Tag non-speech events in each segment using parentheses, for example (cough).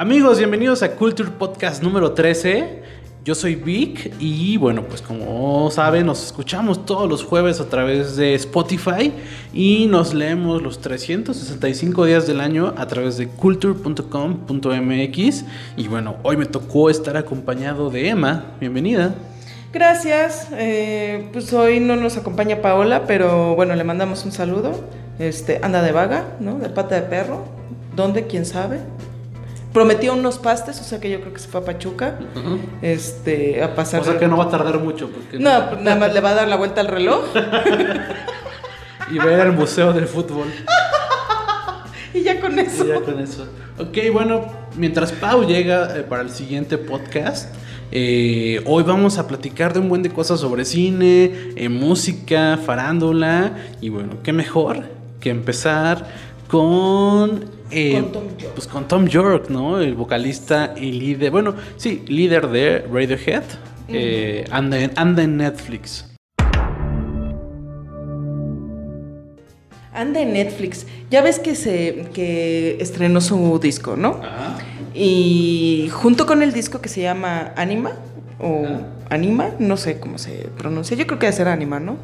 Amigos, bienvenidos a Culture Podcast número 13. Yo soy Vic y bueno, pues como saben, nos escuchamos todos los jueves a través de Spotify y nos leemos los 365 días del año a través de culture.com.mx. Y bueno, hoy me tocó estar acompañado de Emma. Bienvenida. Gracias. Eh, pues hoy no nos acompaña Paola, pero bueno, le mandamos un saludo. Este, anda de vaga, ¿no? De pata de perro. ¿Dónde? ¿Quién sabe? Prometió unos pastes, o sea que yo creo que se fue a Pachuca. Este, a pasar. O sea que no va a tardar mucho. Porque no, pues nada más le va a dar la vuelta al reloj. (laughs) y va a ir al museo del fútbol. (laughs) y ya con eso. Y ya con eso. Ok, bueno, mientras Pau llega eh, para el siguiente podcast. Eh, hoy vamos a platicar de un buen de cosas sobre cine, eh, música, farándula y bueno, qué mejor que empezar con eh, con Tom York. Pues con Tom York, ¿no? El vocalista y líder, bueno, sí, líder de Radiohead, eh, anda, en, Netflix. Anda en Netflix. Ya ves que se que estrenó su disco, ¿no? Ajá. Y junto con el disco que se llama Anima o Anima, no sé cómo se pronuncia. Yo creo que debe ser Anima, ¿no?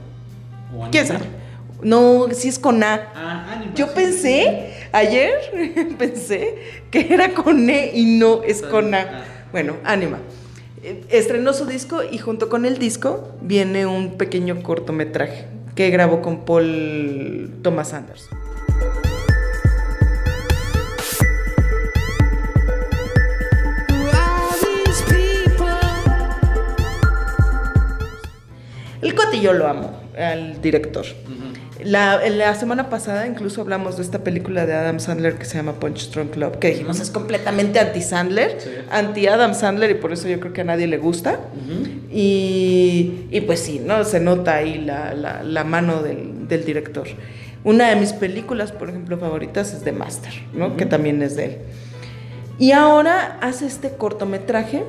¿Quién sabe? No, si es con A. Ah, Yo pensé, ayer (laughs) pensé que era con E y no es con A. Bueno, Anima. Eh, estrenó su disco y junto con el disco viene un pequeño cortometraje que grabó con Paul Thomas Anderson. El Coti yo lo amo, al director. La, semana pasada incluso hablamos de esta película de Adam Sandler que se llama Punch Strong Club, que dijimos es completamente anti-Sandler, anti-Adam Sandler y por eso yo creo que a nadie le gusta. y, pues sí, ¿no? Se nota ahí la, mano del, director. Una de mis películas, por ejemplo, favoritas es The Master, ¿no? Que también es de él. Y ahora hace este cortometraje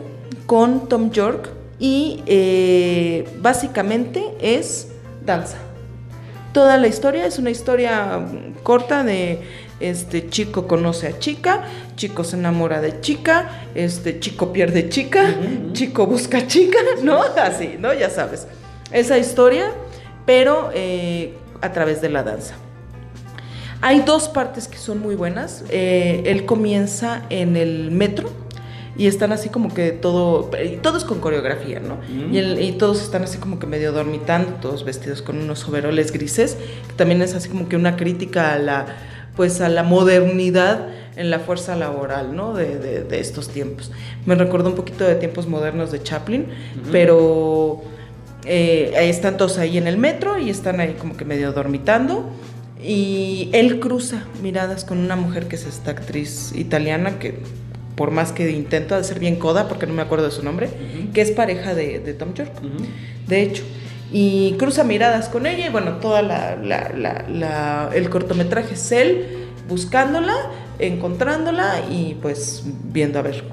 con Tom York y eh, básicamente es danza. Toda la historia es una historia corta de este chico conoce a chica, chico se enamora de chica, este chico pierde chica, chico busca chica, (laughs) ¿no? Así, ¿no? Ya sabes. Esa historia, pero eh, a través de la danza. Hay dos partes que son muy buenas. Eh, él comienza en el metro y están así como que todo, y todo es con coreografía, ¿no? Mm. Y, todos están así como que medio dormitando, todos vestidos con unos overoles grises, que también es así como que una crítica a la, pues a la modernidad en la fuerza laboral, ¿no? De, de, estos tiempos. Me recordó un poquito de tiempos modernos de Chaplin, pero eh, están todos ahí en el metro y están ahí como que medio dormitando. Y él cruza miradas con una mujer que es esta actriz italiana que por más que intento hacer bien coda, porque no me acuerdo de su nombre, que es pareja de, Tom York, de hecho. Y cruza miradas con ella y bueno, toda la, el cortometraje es él buscándola, encontrándola y pues viendo a ver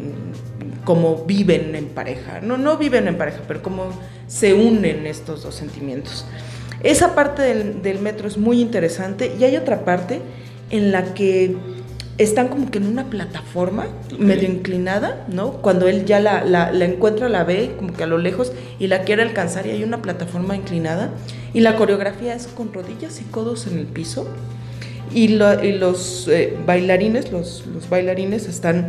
cómo viven en pareja. No, no viven en pareja, pero cómo se unen estos dos sentimientos. Esa parte del, del metro es muy interesante y hay otra parte en la que están como que en una plataforma medio inclinada, ¿no? Cuando él ya la, la, encuentra, la ve como que a lo lejos y la quiere alcanzar y hay una plataforma inclinada y la coreografía es con rodillas y codos en el piso y, los eh, bailarines, los, los bailarines están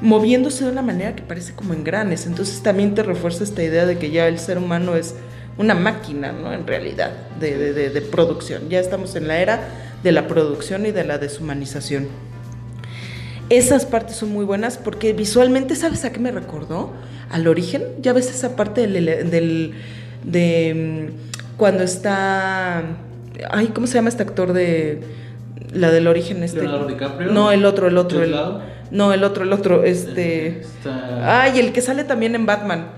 moviéndose de una manera que parece como en granes, entonces también te refuerza esta idea de que ya el ser humano es una máquina, ¿no? En realidad, de, de, de producción. Ya estamos en la era de la producción y de la deshumanización. Esas partes son muy buenas porque visualmente, ¿sabes a qué me recordó? Al origen. Ya ves esa parte del, de mm, cuando está. Ay, ¿cómo se llama este actor de la del origen? Este? Leonardo DiCaprio. No, el otro, el otro. El, no, el otro, el otro. Este. Ay, el que sale también en Batman.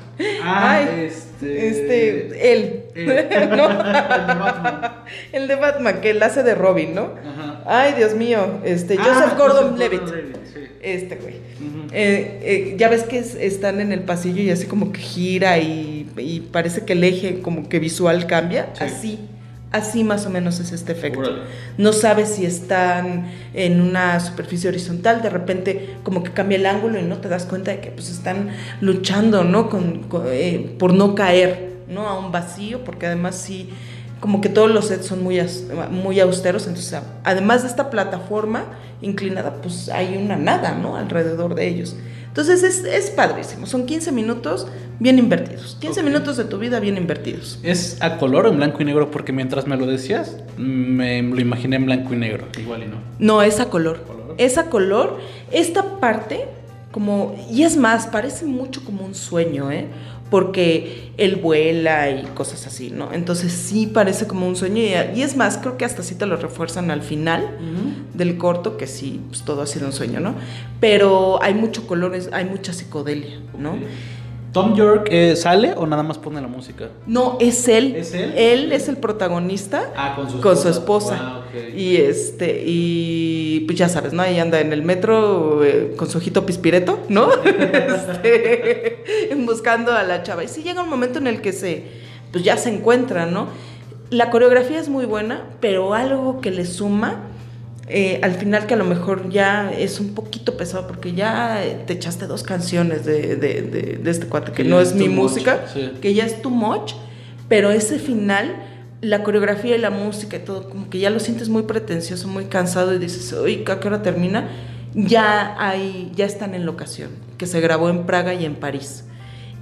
Ah, Ay, este. Este. Él. (laughs) ¿No? (laughs) el de Batman. El de Batman, que él hace de Robin, ¿no? Ajá. Ay, Dios mío. Este, ah, Joseph Gordon Levitt. Este güey. Eh, eh, ya ves que están en el pasillo y así como que gira y, parece que el eje como que visual cambia. Así Así más o menos es este efecto. No sabes si están en una superficie horizontal, de repente como que cambia el ángulo y no te das cuenta de que pues están luchando, ¿no? Con, eh, por no caer, ¿no? A un vacío, porque además sí, como que todos los sets son muy, muy austeros, entonces además de esta plataforma inclinada, pues hay una nada, ¿no? Alrededor de ellos. Entonces es, es, padrísimo. Son 15 minutos bien invertidos. 15 minutos de tu vida bien invertidos. ¿Es a color o en blanco y negro? Porque mientras me lo decías, me lo imaginé en blanco y negro. Igual y no. No, es a color. Es a color. Esta parte, como. Y es más, parece mucho como un sueño, ¿eh? Porque él vuela y cosas así, ¿no? Entonces sí parece como un sueño y, es más, creo que hasta sí te lo refuerzan al final del corto, que sí, pues todo ha sido un sueño, ¿no? Pero hay mucho colores, hay mucha psicodelia, ¿no? ¿Tom York eh, sale o nada más pone la música? No, es él. ¿Es él? Él es el protagonista. Ah, con su esposa. Con su esposa. Y este, y pues ya sabes, ¿no? Ahí anda en el metro eh, con su ojito pispireto, ¿no? (laughs) este, (laughs) buscando a la chava. Y sí llega un momento en el que se, pues ya se encuentran, ¿no? La coreografía es muy buena, pero algo que le suma eh, al final que a lo mejor ya es un poquito pesado porque ya te echaste dos canciones de, de, de, este cuate que, no es mi música, que ya es too much, pero ese final, la coreografía y la música y todo, como que ya lo sientes muy pretencioso, muy cansado y dices, oye, ¿a qué hora termina? Ya, hay, ya están en locación, que se grabó en Praga y en París.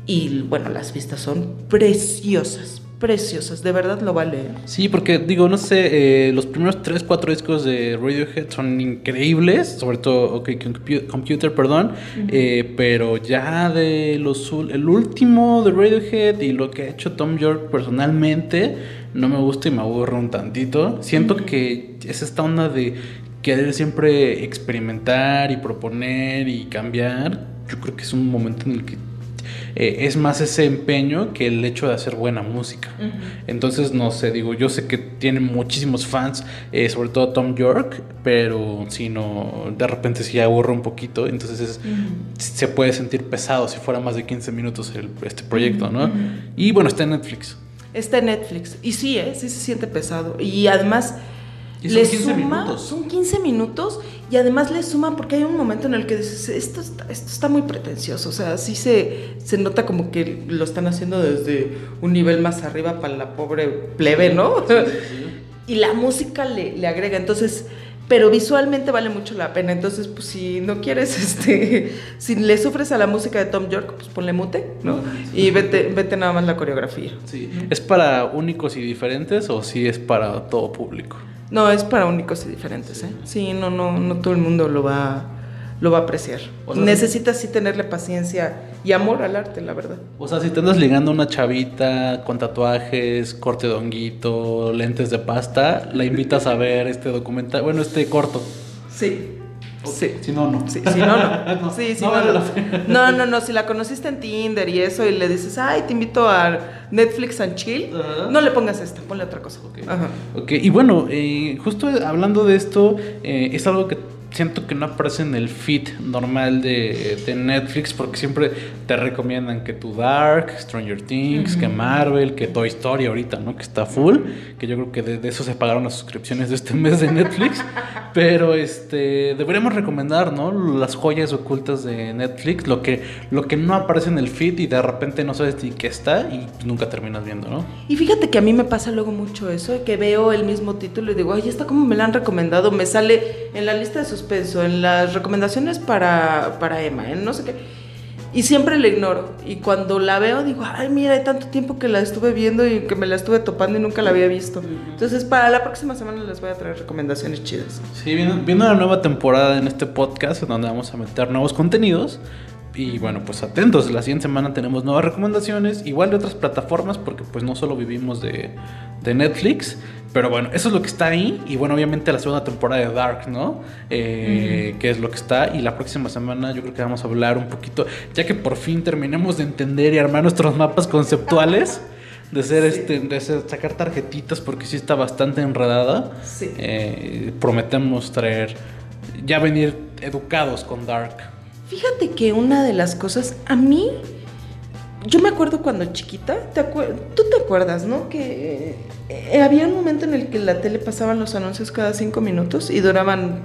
Y bueno, las vistas son preciosas, preciosas, de verdad lo vale. Sí, porque digo, no sé, eh, los primeros 3, 4 discos de Radiohead son increíbles, sobre todo OK Computer, perdón, eh, pero ya de los el último de Radiohead y lo que ha hecho Tom York personalmente, no me gusta y me aburro un tantito. Siento que es esta onda de querer siempre experimentar y proponer y cambiar. Yo creo que es un momento en el que eh, es más ese empeño que el hecho de hacer buena música. Entonces, no sé, digo, yo sé que tiene muchísimos fans, eh, sobre todo Tom York, pero si no, de repente si aburre un poquito, entonces se puede sentir pesado si fuera más de 15 minutos este proyecto, ¿no? Y bueno, está en Netflix. Está en Netflix. Y sí, ¿eh? sí se siente pesado. Y además le suma, Son 15 minutos y además le suma porque hay un momento en el que dices, esto está, esto está muy pretencioso, o sea, sí se, se nota como que lo están haciendo desde un nivel más arriba para la pobre plebe, ¿no? (laughs) y la música le, le, agrega, entonces, pero visualmente vale mucho la pena, entonces, pues si no quieres, (laughs) este, si le sufres a la música de Tom York, pues ponle mute, ¿no? Y vete, vete nada más la coreografía. Sí. ¿Es para únicos y diferentes o sí es para todo público? No, es para únicos y diferentes, ¿eh? Sí, no, no, no todo el mundo lo va, lo va a apreciar. Necesitas sí tenerle paciencia y amor al arte, la verdad. O sea, si te andas ligando a una chavita con tatuajes, corte de honguito, lentes de pasta, la invitas a ver este documental, bueno, este corto. Sí. Sí. Si no, no. Sí, si no, no. (laughs) sí, no, no, no, no, no, Si la conociste en Tinder y eso y le dices, ay, te invito a Netflix and chill, no le pongas esta, ponle otra cosa. Ok. Ajá. Ok, y bueno, eh, justo hablando de esto, eh, es algo que siento que no aparece en el feed normal de, de, Netflix porque siempre te recomiendan que tu Dark, Stranger Things, que Marvel, que Toy Story ahorita, ¿no? Que está full, que yo creo que de, eso se pagaron las suscripciones de este mes de Netflix, (laughs) pero este deberíamos recomendar, ¿no? Las joyas ocultas de Netflix, lo que lo que no aparece en el feed y de repente no sabes ni qué está y nunca terminas viendo, ¿no? Y fíjate que a mí me pasa luego mucho eso, que veo el mismo título y digo, "Ay, está como me lo han recomendado", me sale en la lista de sus suspenso, en las recomendaciones para, para Emma, en no sé qué. Y siempre la ignoro. Y cuando la veo digo, ay, mira, hay tanto tiempo que la estuve viendo y que me la estuve topando y nunca la había visto. Entonces, para la próxima semana les voy a traer recomendaciones chidas. Sí, viene, viene una nueva temporada en este podcast en donde vamos a meter nuevos contenidos. Y bueno, pues atentos, la siguiente semana tenemos nuevas recomendaciones, igual de otras plataformas, porque pues no solo vivimos de, de Netflix, pero bueno, eso es lo que está ahí. Y bueno, obviamente la segunda temporada de Dark, ¿no? Eh, Que es lo que está. Y la próxima semana yo creo que vamos a hablar un poquito, ya que por fin terminemos de entender y armar nuestros mapas conceptuales. De ser este, de sacar tarjetitas porque sí está bastante enredada. Sí. Eh, prometemos traer, ya venir educados con Dark. Fíjate que una de las cosas, a mí yo me acuerdo cuando chiquita, ¿te tú te acuerdas, ¿no? Que eh, había un momento en el que la tele pasaban los anuncios cada cinco minutos y duraban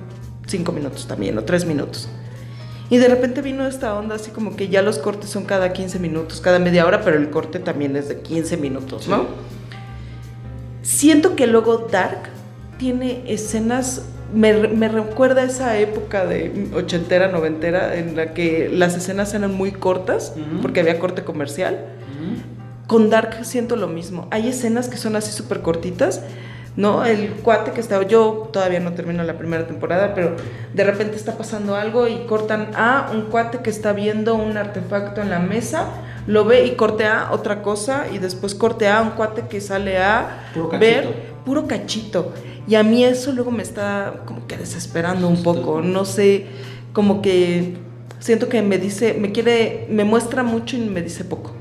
cinco minutos también, o tres minutos. Y de repente vino esta onda así como que ya los cortes son cada 15 minutos, cada media hora, pero el corte también es de 15 minutos, ¿no? Siento que luego Dark tiene escenas, me, me recuerda esa época de ochentera, noventera, en la que las escenas eran muy cortas, porque había corte comercial. Con Dark siento lo mismo. Hay escenas que son así súper cortitas, ¿no? El cuate que estaba, yo todavía no termino la primera temporada, pero de repente está pasando algo y cortan a un cuate que está viendo un artefacto en la mesa, lo ve y corte a otra cosa y después corte a un cuate que sale a ver puro cachito. Y a mí eso luego me está como que desesperando un poco, no sé, como que siento que me dice, me quiere, me muestra mucho y me dice poco.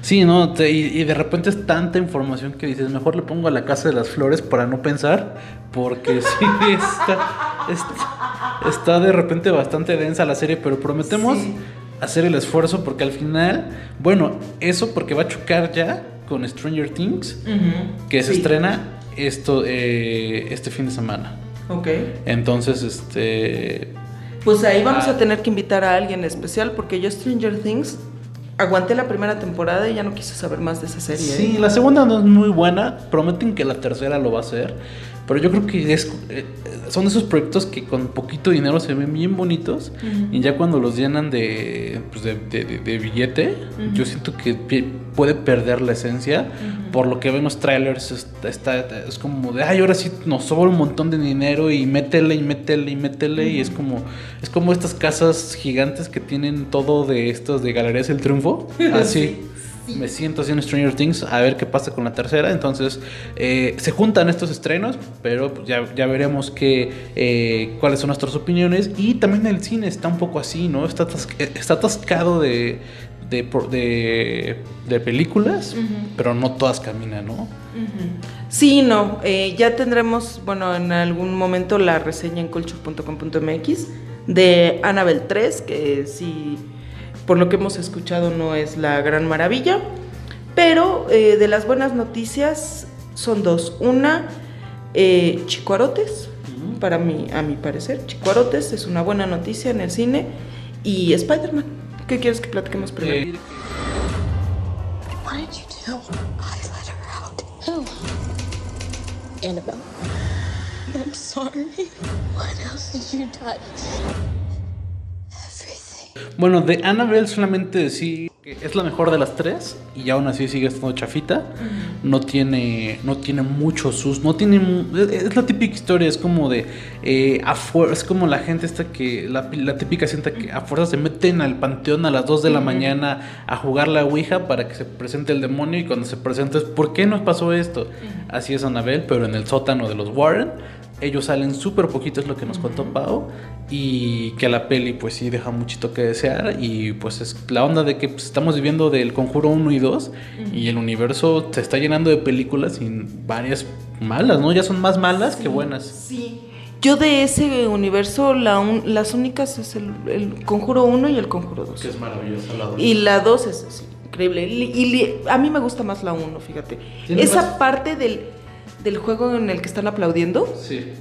Sí, ¿no? y, de repente es tanta información que dices, mejor le pongo a la casa de las flores para no pensar, porque (laughs) sí, está, está, de repente bastante densa la serie, pero prometemos hacer el esfuerzo porque al final, bueno, eso porque va a chocar ya con Stranger Things, que se estrena esto eh, este fin de semana. Ok. Entonces, este... Pues ahí vamos a ah. tener que invitar a alguien especial porque yo Stranger Things aguanté la primera temporada y ya no quise saber más de esa serie. Sí, ¿eh? la segunda no es muy buena. Prometen que la tercera lo va a hacer. Pero yo creo que es, eh, son esos proyectos que con poquito dinero se ven bien bonitos. Y ya cuando los llenan de, pues de, billete, yo siento que puede perder la esencia. Por lo que ven los trailers, está, es como de, ay, ahora sí nos sobra un montón de dinero y métele y métele y métele. Y es como, es como estas casas gigantes que tienen todo de estos de Galerías del Triunfo. (laughs) Así. Me siento haciendo Stranger Things a ver qué pasa con la tercera. Entonces, eh, se juntan estos estrenos, pero pues, ya, ya veremos que, eh, cuáles son nuestras opiniones. Y también el cine está un poco así, ¿no? Está, está atascado de, de, de, películas, pero no todas caminan, ¿no? Sí, no. Eh, ya tendremos, bueno, en algún momento la reseña en culture.com.mx de Annabelle 3, que sí por lo que hemos escuchado no es la gran maravilla, pero eh, de las buenas noticias son dos. Una, eh, Chicuarotes, para mí, a mi parecer, Chicuarotes es una buena noticia en el cine y Spider-Man. ¿Qué quieres que platiquemos primero? Annabelle. I'm sorry. What else did you touch? Bueno, de Annabelle solamente decir que es la mejor de las tres y aún así sigue estando chafita. No tiene, no tiene mucho sus, no tiene, es la típica historia, es como de, eh, es como la gente esta que, la, típica sienta que a fuerza se meten al panteón a las 2 de la mañana a jugar la Ouija para que se presente el demonio y cuando se presenta es, ¿por qué nos pasó esto? Así es Annabelle, pero en el sótano de los Warren ellos salen súper poquito, es lo que nos contó Pau. Y que la peli, pues sí, deja muchito que desear. Y pues es la onda de que pues, estamos viviendo del conjuro 1 y 2. Y el universo se está llenando de películas y varias malas, ¿no? Ya son más malas que buenas. Sí. Yo de ese universo, la las únicas es el, Conjuro 1 y el Conjuro 2. Que es maravillosa la 2. Y la 2 es increíble. Y, a mí me gusta más la 1, fíjate. Esa parte del del juego en el que están aplaudiendo. Sí.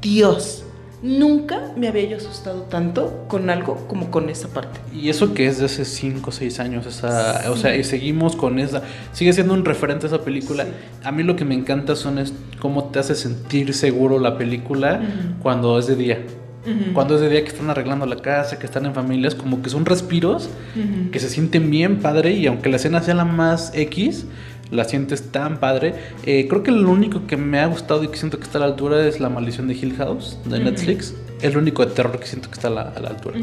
Dios, nunca me había yo asustado tanto con algo como con esa parte. Y eso que es de hace 5 o 6 años, esa, o sea, y seguimos con esa, sigue siendo un referente a esa película. A mí lo que me encanta son es cómo te hace sentir seguro la película cuando es de día. Cuando es de día que están arreglando la casa, que están en familias, como que son respiros que se sienten bien padre y aunque la escena sea la más X, la sientes tan padre. Eh, creo que lo único que me ha gustado y que siento que está a la altura es La Maldición de Hill House de Netflix. Es lo único de terror que siento que está a la, altura.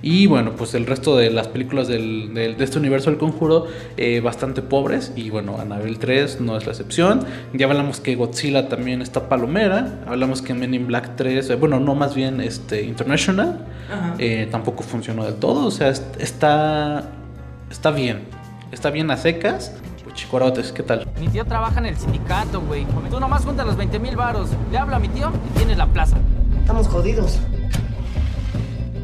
Y bueno, pues el resto de las películas del, de este universo del conjuro, eh, bastante pobres. Y bueno, Annabelle 3 no es la excepción. Ya hablamos que Godzilla también está palomera. Hablamos que Men in Black 3, eh, bueno, no más bien este, International, tampoco funcionó del todo. O sea, está, está bien. Está bien a secas Chicuarotes, ¿qué tal? Mi tío trabaja en el sindicato, güey. Tú nomás juntas los 20 mil varos. Le hablo a mi tío y tienes la plaza. Estamos jodidos.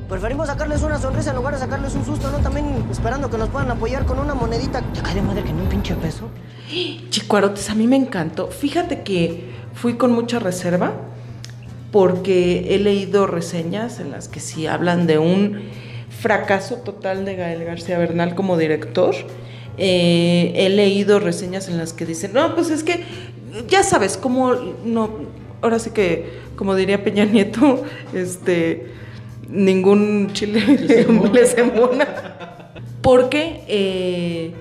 Preferimos sacarles una sonrisa en lugar de sacarles un susto, ¿no? También esperando que nos puedan apoyar con una monedita. ¿Te cae de madre que ni un pinche peso? Chicuarotes, a mí me encantó. Fíjate que fui con mucha reserva porque he leído reseñas en las que sí hablan de un fracaso total de Gael García Bernal como director. Eh, he leído reseñas en las que dicen, no, pues es que ya sabes, como no, ahora sí que, como diría Peña Nieto, este, ningún chile les embona. Porque eh,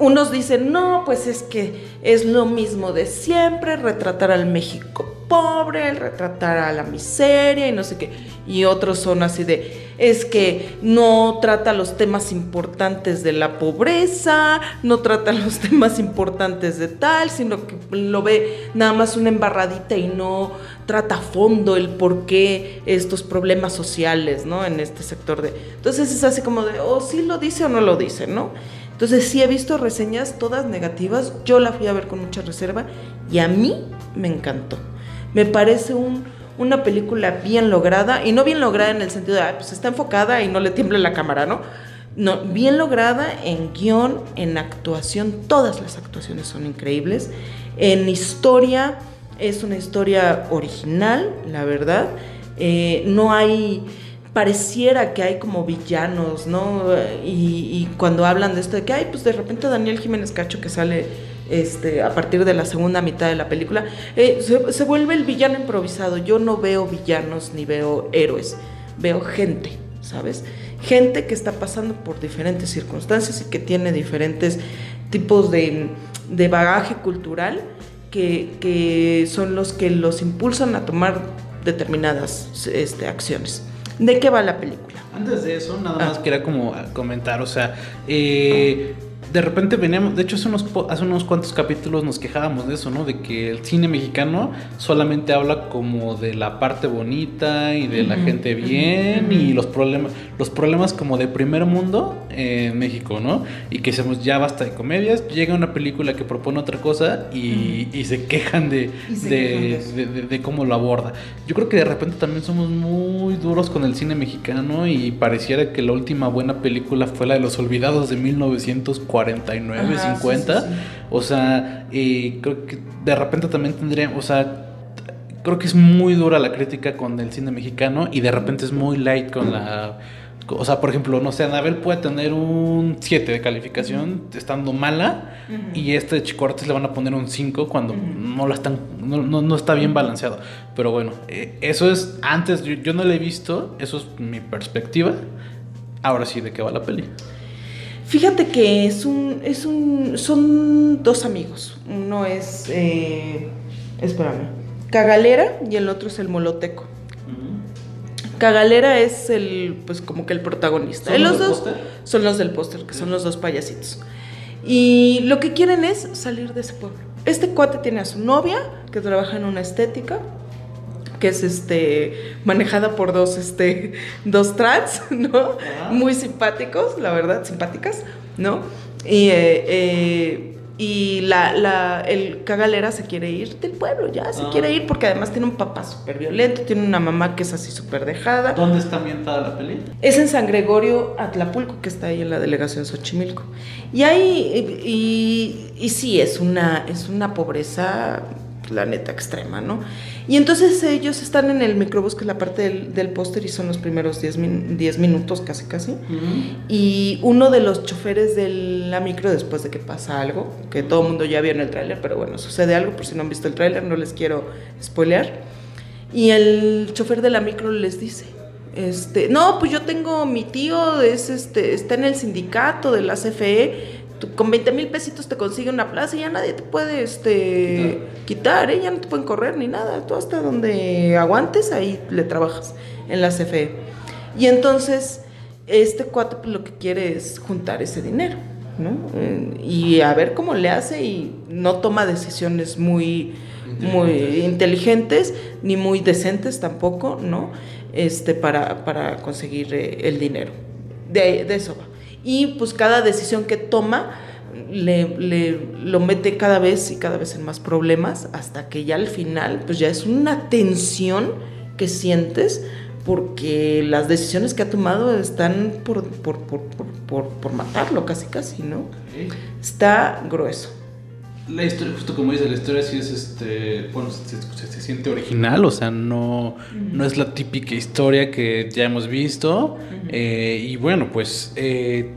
unos dicen, no, pues es que es lo mismo de siempre, retratar al México pobre, retratar a la miseria y no sé qué. Y otros son así de, es que no trata los temas importantes de la pobreza, no trata los (laughs) temas importantes de tal, sino que lo ve nada más una embarradita y no trata a fondo el por qué estos problemas sociales, ¿no? En este sector de... Entonces es así como de, o oh, sí lo dice o no lo dice, ¿no? Entonces sí he visto reseñas todas negativas, yo la fui a ver con mucha reserva y a mí me encantó. Me parece una película bien lograda, y no bien lograda en el sentido de, pues está enfocada y no le tiembla la cámara, ¿no? No, bien lograda en guion, en actuación, todas las actuaciones son increíbles. En historia, es una historia original, la verdad. Eh, no hay, pareciera que hay como villanos, ¿no? Y, y, cuando hablan de esto de que, hay, pues de repente Daniel Jiménez Cacho que sale este, a partir de la segunda mitad de la película, eh, se, vuelve el villano improvisado. Yo no veo villanos ni veo héroes, veo gente, ¿sabes? Gente que está pasando por diferentes circunstancias y que tiene diferentes tipos de, bagaje cultural que, son los que los impulsan a tomar determinadas este, acciones. ¿De qué va la película? Antes de eso, nada más ah. quería como comentar, o sea, eh, de repente veníamos, de hecho hace unos, hace unos cuantos capítulos nos quejábamos de eso, ¿no? De que el cine mexicano solamente habla como de la parte bonita y de la gente bien y los problemas, los problemas como de primer mundo en México, ¿no? Y que seamos ya basta de comedias, llega una película que propone otra cosa y, se quejan de, de, cómo lo aborda. Yo creo que de repente también somos muy duros con el cine mexicano y pareciera que la última buena película fue la de Los Olvidados de 1940 49, 50. O sea, creo que de repente también tendría, o sea, creo que es muy dura la crítica con el cine mexicano y de repente es muy light con la... O sea, por ejemplo, no sé, Anabel puede tener un 7 de calificación estando mala y este Chico Artes le van a poner un 5 cuando no la están no, no, está bien balanceado. Pero bueno, eh, eso es antes yo, yo no lo he visto, eso es mi perspectiva. Ahora sí, ¿de qué va la peli? Fíjate que es un, es un, son dos amigos. Uno es, eh, espérame, Cagalera y el otro es el Moloteco. Cagalera es el, pues como que el protagonista. ¿Son los, dos son los del póster, que son los dos payasitos. Y lo que quieren es salir de ese pueblo. Este cuate tiene a su novia, que trabaja en una estética, que es este manejada por dos este (laughs) dos trans, (laughs) ¿no? Muy simpáticos, la verdad, simpáticas, ¿no? Y, eh, eh, y la, la, el cagalera se quiere ir del pueblo, ya se quiere ah. ir porque además tiene un papá súper violento, tiene una mamá que es así súper dejada. ¿Dónde está ambientada la peli? Es en San Gregorio, Atlapulco, que está ahí en la delegación Xochimilco. Y ahí, y, y, y sí, es una, es una pobreza, la neta, extrema, ¿no? Y entonces ellos están en el microbús, que es la parte del, póster, y son los primeros 10 minutos casi casi. Y uno de los choferes de la micro, después de que pasa algo, que todo el mundo ya vio en el tráiler, pero bueno, sucede algo, por si no han visto el tráiler, no les quiero spoilear. Y el chofer de la micro les dice, este, no, pues yo tengo mi tío, es este, está en el sindicato de la CFE con 20 mil pesitos te consigue una plaza y ya nadie te puede este, quitar, ¿eh? ya no te pueden correr ni nada. Tú hasta donde aguantes, ahí le trabajas en la CFE. Y entonces, este cuate pues, lo que quiere es juntar ese dinero, ¿no? Eh, y a ver cómo le hace y no toma decisiones muy inteligentes, muy inteligentes ni muy decentes tampoco, ¿no? Este, para, para conseguir eh, el dinero. De, de eso va y pues cada decisión que toma le, lo mete cada vez y cada vez en más problemas hasta que ya al final pues ya es una tensión que sientes porque las decisiones que ha tomado están por, por, por, por, por matarlo casi casi, ¿no? Está grueso. La historia, justo como dice, la historia sí es, este, bueno, se, se- se siente original, o sea, no, no es la típica historia que ya hemos visto. eh, y bueno, pues, eh,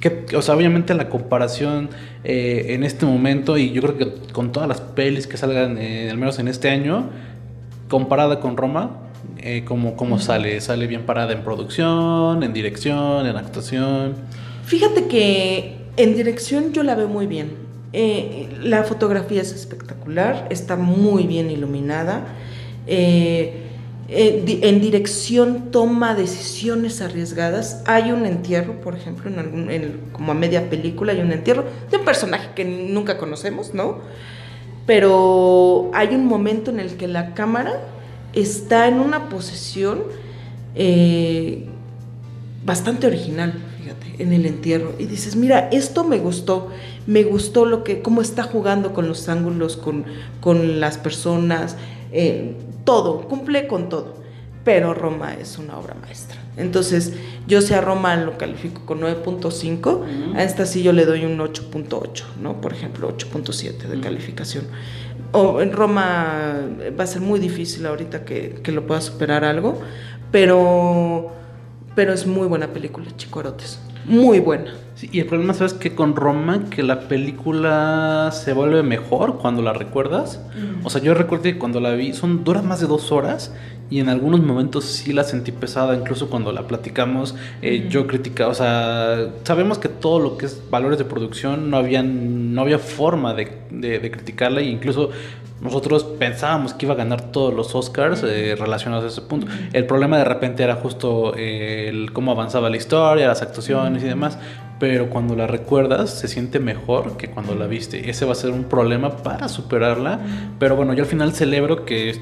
que, o sea, obviamente la comparación eh, en este momento, y yo creo que con todas las pelis que salgan, al menos en este año, comparada con Roma, como, como sale, sale bien parada en producción, en dirección, en actuación. Fíjate que en dirección yo la veo muy bien. Eh, la fotografía es espectacular, está muy bien iluminada. Eh, eh, en dirección toma decisiones arriesgadas. Hay un entierro, por ejemplo, en algún, en- como a media película hay un entierro de un personaje que nunca conocemos, ¿no? Pero hay un momento en el que la cámara está en una posición bastante original, fíjate, en el entierro. Y dices, mira, esto me gustó, me gustó lo que, cómo está jugando con los ángulos, con, con las personas, eh, todo, cumple con todo. Pero Roma es una obra maestra. Entonces, yo si a Roma lo califico con 9.5, a esta sí yo le doy un 8.8, ¿no? Por ejemplo, 8.7 de calificación. O en Roma eh, va a ser muy difícil ahorita que, que lo pueda superar algo, pero, pero es muy buena película, Chicorotes. Muy buena. Sí, y el problema, ¿sabes qué? Con Roma, que la película se vuelve mejor cuando la recuerdas. O sea, yo recuerdo que cuando la vi, son, dura más de dos horas y en algunos momentos sí la sentí pesada, incluso cuando la platicamos, eh, yo criticaba, o sea, sabemos que todo lo que es valores de producción no había, no había forma de, de, de criticarla e incluso nosotros pensábamos que iba a ganar todos los Oscars eh, relacionados a ese punto. El problema de repente era justo eh, el cómo avanzaba la historia, las actuaciones y demás. Pero cuando la recuerdas se siente mejor que cuando la viste. Ese va a ser un problema para superarla. Pero bueno, yo al final celebro que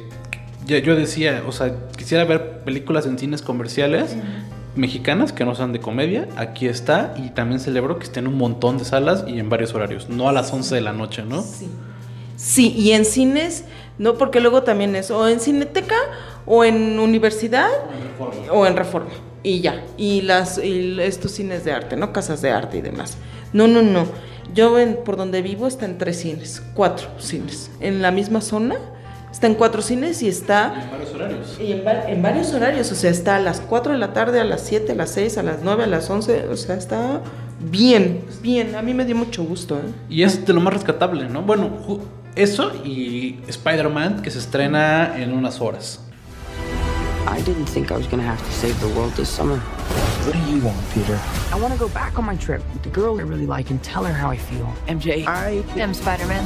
ya yo decía, o sea, quisiera ver películas en cines comerciales mexicanas que no sean de comedia. Aquí está. Y también celebro que esté en un montón de salas y en varios horarios. No a las 11 de la noche, ¿no? Sí. Sí, y en cines, no, porque luego también es o en Cineteca o en universidad o en Reforma. Y ya. Y las y estos cines de arte, ¿no? Casas de arte y demás. No, no, no. Yo en, por donde vivo está en tres cines, cuatro cines. En la misma zona está en cuatro cines y está En varios horarios. y en, va- en varios horarios, o sea, está a las 4 de la tarde, a las 7, a las 6, a las 9, a las 11, o sea, está bien, bien. A mí me dio mucho gusto, ¿eh? Y es de lo más rescatable, ¿no? Bueno, eso y Spider-Man que se estrena en unas horas. I didn't think I was gonna have to save the world this summer. What do you want, Peter? I want to go back on my trip with the girl I really like and tell her how I feel. MJ, I I'm Spider-Man.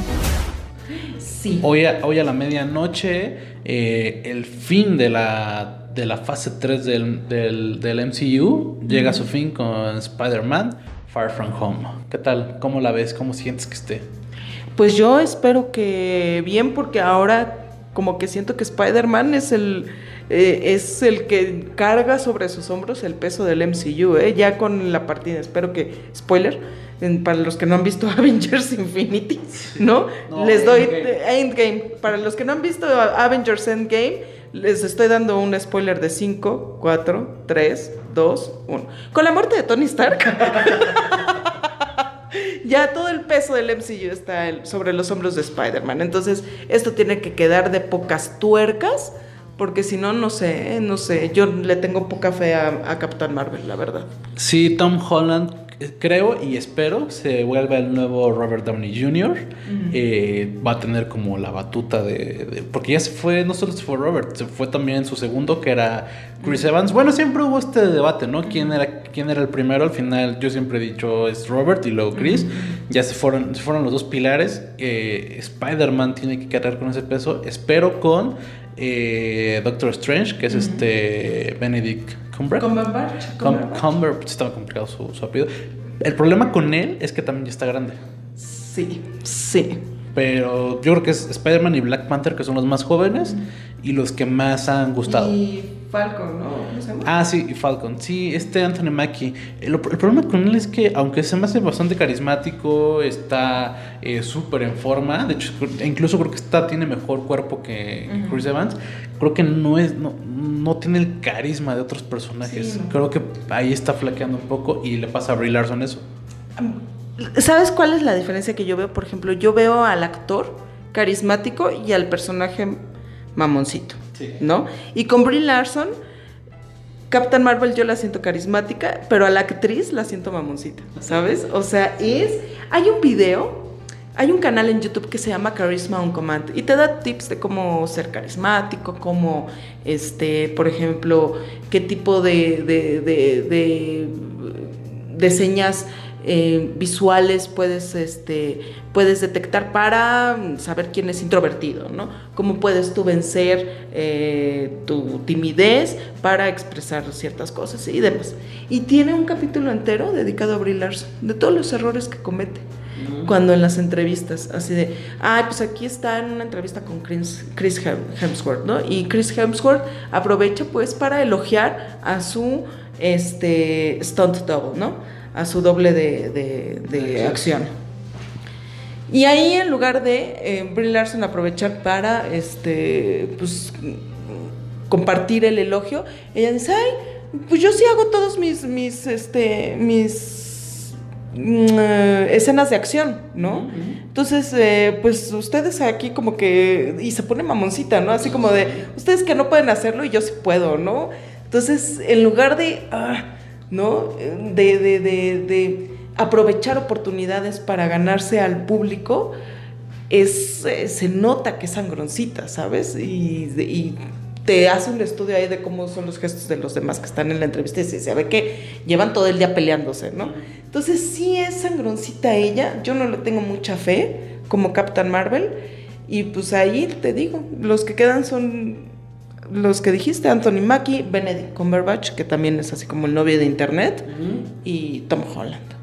Sí. Hoy a, hoy a la medianoche, eh, el fin de la, de la fase 3 del, del, del MCU llega a su fin con Spider-Man Far From Home. ¿Qué tal? ¿Cómo la ves? ¿Cómo sientes que esté? Pues yo espero que bien, porque ahora como que siento que Spider-Man es el, eh, es el que carga sobre sus hombros el peso del MCU, ¿eh? ya con la partida. Espero que, spoiler, en- para los que no han visto (laughs) Avengers Infinity, ¿no? No, les doy Endgame. Endgame. Para los que no han visto Avengers Endgame, les estoy dando un spoiler de 5, 4, 3, 2, 1. Con la muerte de Tony Stark. (laughs) ya todo el peso del MCU está sobre los hombros de Spider-Man. Entonces, esto tiene que quedar de pocas tuercas, porque si no, no sé, no sé. Yo le tengo poca fe a, a Captain Marvel, la verdad. Sí, Tom Holland, creo y espero, se vuelva el nuevo Robert Downey Jr. Eh, va a tener como la batuta de, de- Porque ya se fue, no solo se fue Robert, se fue también su segundo, que era Chris Evans. Bueno, siempre hubo este debate, ¿no? ¿Quién era, quién era el primero? Al final, yo siempre he dicho es Robert y luego Chris. Ya se fueron, se fueron los dos pilares. Eh, Spider-Man tiene que cargar con ese peso. Espero con eh, Doctor Strange, que es este Benedict Cumberbatch. Cumberbatch, Cumberbatch. Cumberbatch, estaba complicado su, su apellido. El problema con él es que también ya está grande. Sí, sí. Pero yo creo que es Spider-Man y Black Panther que son los más jóvenes y los que más han gustado. Y Falcon, ¿no? Ah, sí, y Falcon. Sí, este Anthony Mackie. El, el problema con él es que, aunque se me hace bastante carismático, está eh, súper en forma. De hecho, incluso creo que está, tiene mejor cuerpo que, que Chris Evans. Creo que no es, no, no tiene el carisma de otros personajes. Sí, no. Creo que ahí está flaqueando un poco y le pasa a Brie Larson eso. ¿Sabes cuál es la diferencia que yo veo? Por ejemplo, yo veo al actor carismático y al personaje mamoncito, Sí. ¿no? Y con Brie Larson, Captain Marvel yo la siento carismática, pero a la actriz la siento mamoncita, ¿sabes? O sea, es... Hay un video, hay un canal en YouTube que se llama Charisma on Command y te da tips de cómo ser carismático, cómo, este, por ejemplo, qué tipo de, de, de, de, de señas eh, visuales puedes, este, puedes detectar para saber quién es introvertido, ¿no? Cómo puedes tú vencer eh, tu timidez para expresar ciertas cosas y demás. Y tiene un capítulo entero dedicado a Brie Larson, de todos los errores que comete. Cuando en las entrevistas, así de, ay, pues aquí está en una entrevista con Chris, Chris Hem- Hemsworth, ¿no? Y Chris Hemsworth aprovecha pues para elogiar a su este, stunt double, ¿no? A su doble de, de- de acción. Y ahí en lugar de eh, Brie Larson aprovechar para este pues compartir el elogio, ella dice, ay, pues yo sí hago todos mis mis este mis mm, eh, escenas de acción, ¿no? Entonces, eh, pues ustedes aquí como que y se pone mamoncita, ¿no? Así como de ustedes que no pueden hacerlo y yo sí puedo, ¿no? Entonces, en lugar de ah, ¿no? De, aprovechar oportunidades para ganarse al público, es, eh, se nota que es sangroncita, ¿sabes? Y, te hace un estudio ahí de cómo son los gestos de los demás que están en la entrevista y se ve que llevan todo el día peleándose, ¿no? Entonces sí es sangroncita ella, yo no le tengo mucha fe como Captain Marvel y pues ahí te digo, los que quedan son los que dijiste, Anthony Mackie, Benedict Cumberbatch, que también es así como el novio de internet, y Tom Holland.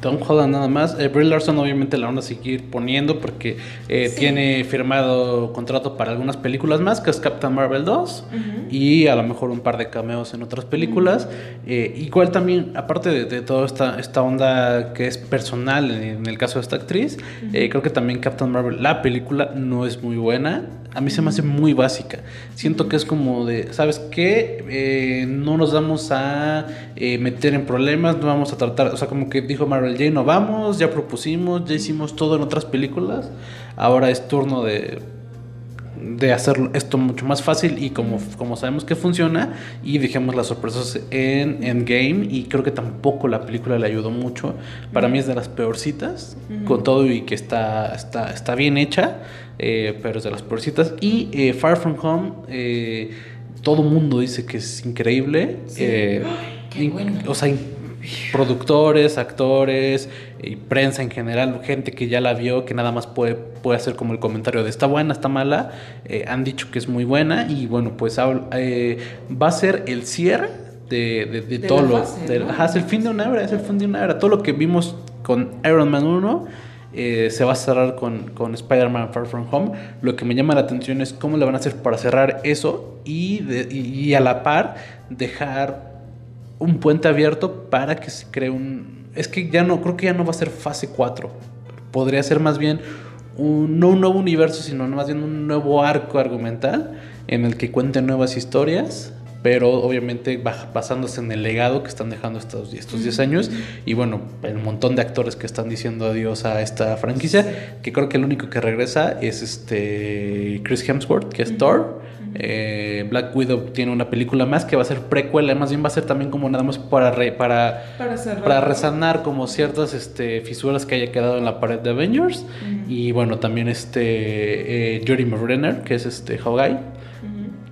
Tom Holland nada más. Eh, Brie Larson obviamente la van a seguir poniendo porque eh, tiene firmado contrato para algunas películas más, que es Captain Marvel 2 y a lo mejor un par de cameos en otras películas. Eh, igual también, aparte de, de toda esta, esta onda que es personal en, en el caso de esta actriz, eh, creo que también Captain Marvel, la película, no es muy buena. A mí se me hace muy básica. Siento que es como de, ¿sabes qué? Eh, no nos vamos a eh, meter en problemas, no vamos a tratar, o sea, como que dijo Marvel, ya no vamos, ya propusimos, ya hicimos todo en otras películas, ahora es turno de de hacer esto mucho más fácil y como, como sabemos que funciona y dejemos las sorpresas en Endgame y creo que tampoco la película le ayudó mucho para mí es de las peorcitas con todo y que está, está, está bien hecha eh, pero es de las peorcitas y eh, Far From Home eh, todo mundo dice que es increíble eh, (gasps) in- o sea productores, actores y prensa en general, gente que ya la vio, que nada más puede, puede hacer como el comentario de está buena, está mala, eh, han dicho que es muy buena y bueno, pues eh, va a ser el cierre de, de- de De todo lo... fase, de- ¿no? ajá, es el fin de una era, es el fin de una era. Todo lo que vimos con Iron Man 1 eh, se va a cerrar con, con Spider-Man Far From Home. Lo que me llama la atención es cómo le van a hacer para cerrar eso y, y a la par dejar un puente abierto para que se cree un... Es que ya no, creo que ya no va a ser fase 4. Podría ser más bien un, no un nuevo universo, sino más bien un nuevo arco argumental en el que cuenten nuevas historias, pero obviamente basándose en el legado que están dejando estos, estos 10 años y bueno, el montón de actores que están diciendo adiós a esta franquicia, que creo que el único que regresa es este Chris Hemsworth, que es Thor. Eh, Black Widow tiene una película más que va a ser precuela, más bien va a ser también como nada más para, re- para, Para para resanar como ciertas este, fisuras que haya quedado en la pared de Avengers. Y bueno, también este eh, Jeremy Renner, que es este Hawkeye.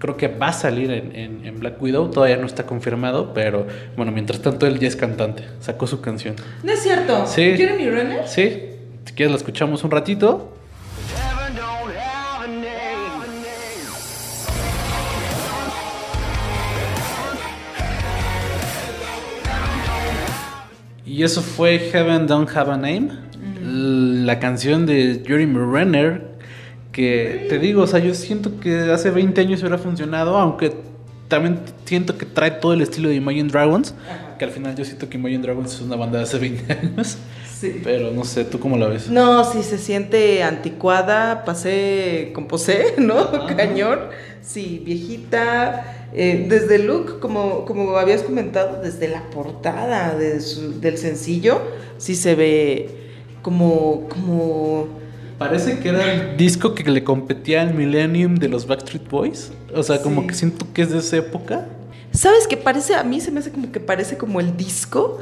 Creo que va a salir en, en- en Black Widow, todavía no está confirmado, pero bueno, mientras tanto él ya es cantante, sacó su canción. No es cierto. Sí. Renner. Sí, si quieres la escuchamos un ratito. Y eso fue Heaven Don't Have a Name. la canción de Jeremy Renner, que te digo, o sea, yo siento que hace 20 años hubiera funcionado, aunque también siento que trae todo el estilo de Imagine Dragons, que al final yo siento que Imagine Dragons es una banda de hace 20 años. Sí. Pero no sé, ¿tú cómo la ves? No, sí se siente anticuada, pasé con posé, (laughs) ¿no? Cañón. Sí, viejita. Eh, desde el look, como, como habías comentado, desde la portada de su- del sencillo, sí se ve como, como Parece que era el disco que le competía al Millennium de los Backstreet Boys. O sea, como Sí. que siento que es de esa época. ¿Sabes qué parece? A mí se me hace como que parece como el disco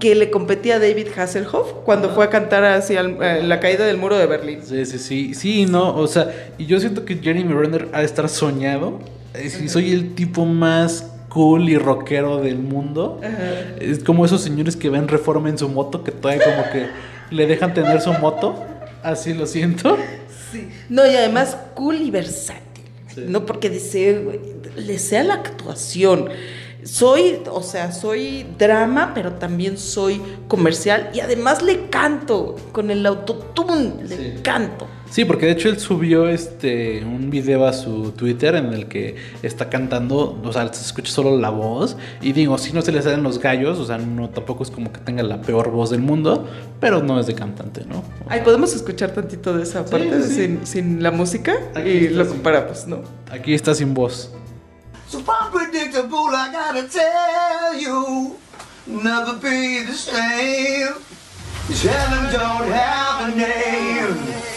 que le competía a David Hasselhoff cuando fue a cantar hacia el- eh, la caída del muro de Berlín. Sí, sí, sí. Sí, no, o sea, y yo siento que Jeremy Renner ha de estar soñado. Eh, Si soy el tipo más cool y rockero del mundo. Es como esos señores que ven reforma en su moto, que todavía como que le dejan tener su moto. Así lo siento. Sí. No, y además cool y versátil. Sí. No porque desee, güey, le sea la actuación. Soy, o sea, soy drama, pero también soy comercial y además le canto con el autotune, le Sí. canto. Sí, porque de hecho él subió este un video a su Twitter en el que está cantando, o sea, se escucha solo la voz. Y digo, si no se le salen los gallos, o sea, no tampoco es como que tenga la peor voz del mundo, pero no es de cantante, ¿no? Ay, podemos escuchar tantito de esa parte sí, sí. Sin, sin la música Aquí y lo comparamos, ¿no? Aquí está sin voz. So unpredictable, I gotta tell you, never be the same. This heaven don't have a name.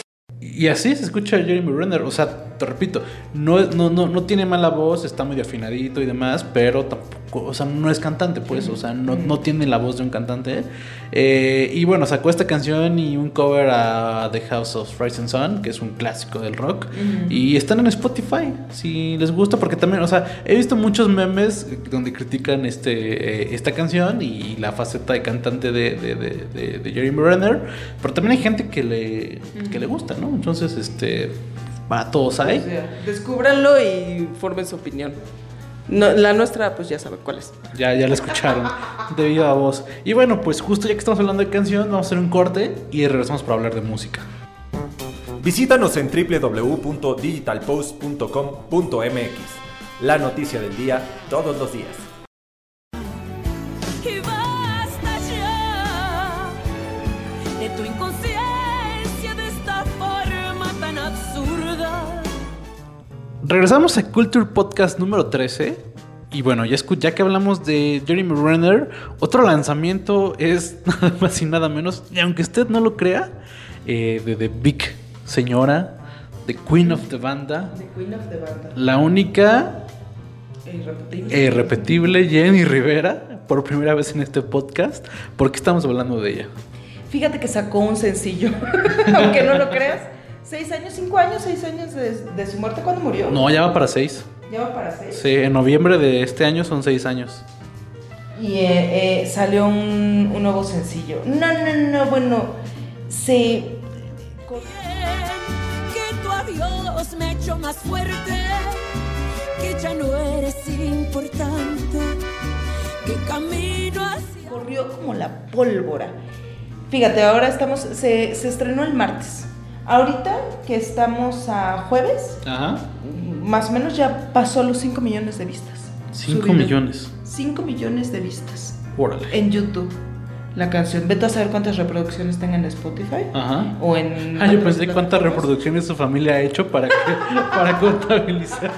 Y así se escucha Jeremy Renner, o sea, te repito, no, no, no, no tiene mala voz, está medio afinadito y demás, pero tampoco, o sea, no es cantante, pues, o sea, no, no tiene la voz de un cantante. Eh, y bueno, sacó esta canción y un cover a The House of Rising Sun, que es un clásico del rock, y están en Spotify, si les gusta, porque también, o sea, he visto muchos memes donde critican este, eh, esta canción y la faceta de cantante de, de, de, de- de Jeremy Renner, pero también hay gente que le, que le gusta, ¿no? Entonces, este, para todos hay. O sea, descúbranlo y formen su opinión. No, la nuestra, pues ya saben cuál es. Ya, ya la escucharon de viva voz. Y bueno, pues justo ya que estamos hablando de canción, vamos a hacer un corte y regresamos para hablar de música. Visítanos en www.digitalpost.com.mx. La noticia del día todos los días. Regresamos a Culture Podcast número 13. Y bueno, ya, ya que hablamos de Jeremy Renner, otro lanzamiento es (laughs) nada más y nada menos, y aunque usted no lo crea, eh, de The Big Señora, The Queen of the Banda, The Queen of the Banda. la única Irrepetible. e irrepetible Jenny Rivera, por primera vez en este podcast. ¿Por qué estamos hablando de ella? Fíjate que sacó un sencillo, (laughs) aunque no lo creas. Seis años, cinco años, seis años de, de su muerte. ¿Cuándo murió? No, ya va para seis. Ya va para seis. Sí, en noviembre de este año son seis años. Y eh, eh, salió un, un nuevo sencillo. No, no, no, bueno. Se. Que tu adiós me ha hecho más fuerte, que ya no eres importante, que camino hacia... corrió como la pólvora. Fíjate, ahora estamos. Se, se estrenó el martes. Ahorita que estamos a jueves, Ajá. más o menos ya pasó los 5 millones de vistas. Cinco Su video. millones. 5 millones de vistas Órale. en YouTube. La canción. Vete a saber cuántas reproducciones tenga en Spotify. Ajá. O en. Ah, yo pensé cuántas reproducciones su familia ha hecho para, que, (laughs) para contabilizar.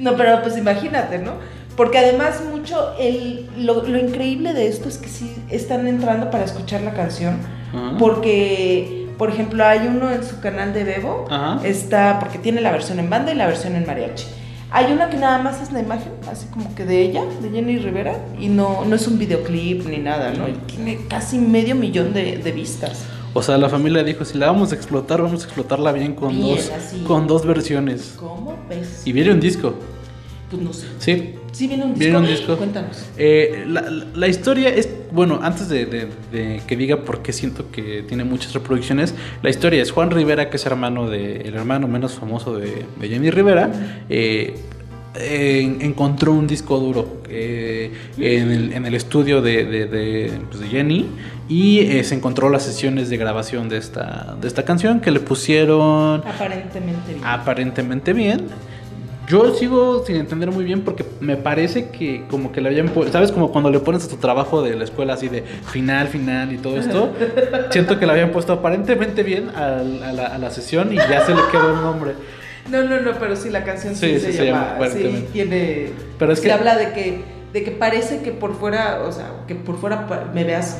No, pero pues imagínate, ¿no? Porque además mucho, el, lo, lo increíble de esto es que sí están entrando para escuchar la canción. Ajá. Porque, por ejemplo, hay uno en su canal de Bebo. Ajá. Está, porque tiene la versión en banda y la versión en mariachi. Hay una que nada más es la imagen, así como que de ella, de Jenny Rivera, y no, no es un videoclip ni nada, ¿no? Y tiene casi medio millón de, de vistas. O sea, la familia dijo, si la vamos a explotar, vamos a explotarla bien con, Bien, dos, así. con dos versiones. ¿Cómo ves? Y viene un disco. Pues no sé. Sí. Sí, viene un disco. Viene un disco. Cuéntanos. Eh, la, la- historia es, bueno, antes de, de- de que diga por qué siento que tiene muchas reproducciones, la historia es Juan Rivera, que es hermano de, el hermano menos famoso de, de Jenny Rivera, eh, eh, encontró un disco duro eh, en, el, en el estudio de, de- de, pues, de Jenny y eh, se encontró las sesiones de grabación de esta, de esta canción que le pusieron Aparentemente bien. aparentemente bien. Yo sigo sin entender muy bien porque me parece que como que le habían puesto, ¿sabes? Como cuando le pones a tu trabajo de la escuela así de final, final y todo esto. (laughs) siento que le habían puesto aparentemente bien al- a, la, a la sesión y ya se le quedó el nombre. No, no, no, pero sí la canción sí, Sí, se, llama llama, sí tiene, Pero es que- habla de que, de que parece que por fuera, o sea, que por fuera me veas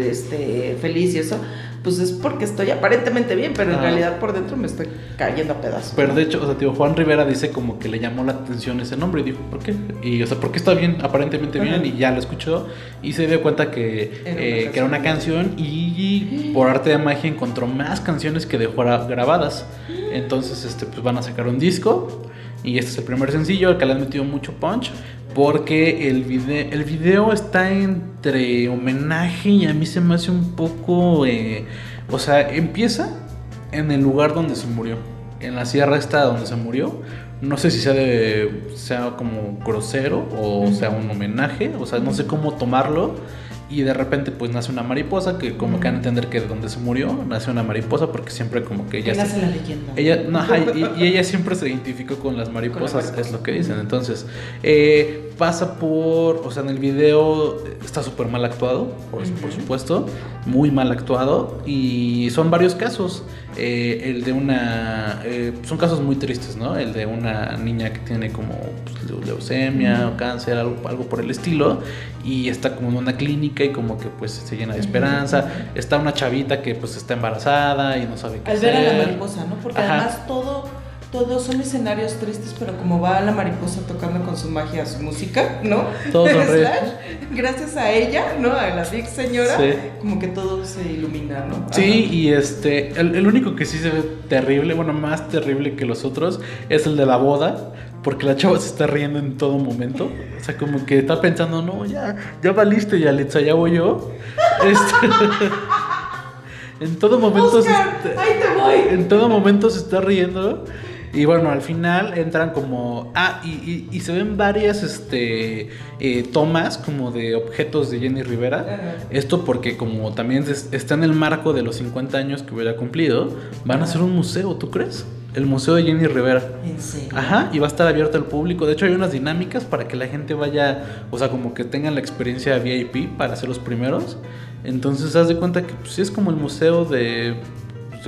este, feliz y eso, pues es porque estoy aparentemente bien, pero en realidad por dentro me estoy cayendo a pedazos. Pero ¿no? de hecho, o sea, tío, Juan Rivera dice como que le llamó la atención ese nombre y dijo, ¿por qué? Y, o sea, ¿por qué está bien? Aparentemente bien y ya lo escuchó y se dio cuenta que Era una eh, que era una canción y por arte de magia encontró más canciones que dejó gra- grabadas. Entonces, este, pues van a sacar un disco y este es el primer sencillo al que le han metido mucho punch porque el video, el video está entre homenaje y a mí se me hace un poco, eh, o sea, empieza en el lugar donde se murió, en la sierra esta donde se murió. No sé si sea de sea como grosero o sea un homenaje, o sea, no sé cómo tomarlo. Y de repente pues nace una mariposa que como que van a entender que de donde se murió nace una mariposa porque siempre como que ella nace la leyenda. ella, no, y, y ella siempre se identificó con las mariposas, es lo que dicen. Entonces, eh, pasa por, o sea, en el video está súper mal actuado, por, por supuesto, muy mal actuado, y son varios casos. Eh, el de una, eh, son casos muy tristes, ¿no? El de una niña que tiene como pues, leu- leucemia o cáncer, algo, algo por el estilo, y está como en una clínica y como que pues se llena de esperanza. Está una chavita que pues está embarazada y no sabe qué Al ver a la hacer. mariposa, ¿no? Porque Ajá. además todo, todo son escenarios tristes, pero como va la mariposa tocando con su magia su música, ¿no? Todo. (laughs) Slash, Gracias a ella, ¿no? A la big señora, Sí. como que todo se ilumina, ¿no? Sí, y este, el, el único que sí se ve terrible, bueno, más terrible que los otros, es el de la boda, porque la chava se está riendo en todo momento. O sea, como que está pensando, no, ya, ya valiste, Yalitza, ya voy yo. (laughs) Este, (laughs) en todo momento se Oscar, está- ahí te voy. en todo momento se está riendo. Y bueno, al final entran como. Ah, y, y- y se ven varias este, eh, tomas como de objetos de Jenny Rivera. Esto porque, como también es- está en el marco de los 50 años que hubiera cumplido, van a hacer un museo, ¿tú crees? El museo de Jenny Rivera. En serio. Ajá, y va a estar abierto al público. De hecho, hay unas dinámicas para que la gente vaya, o sea, como que tengan la experiencia VIP para ser los primeros. Entonces, haz de cuenta que pues, sí es como el museo de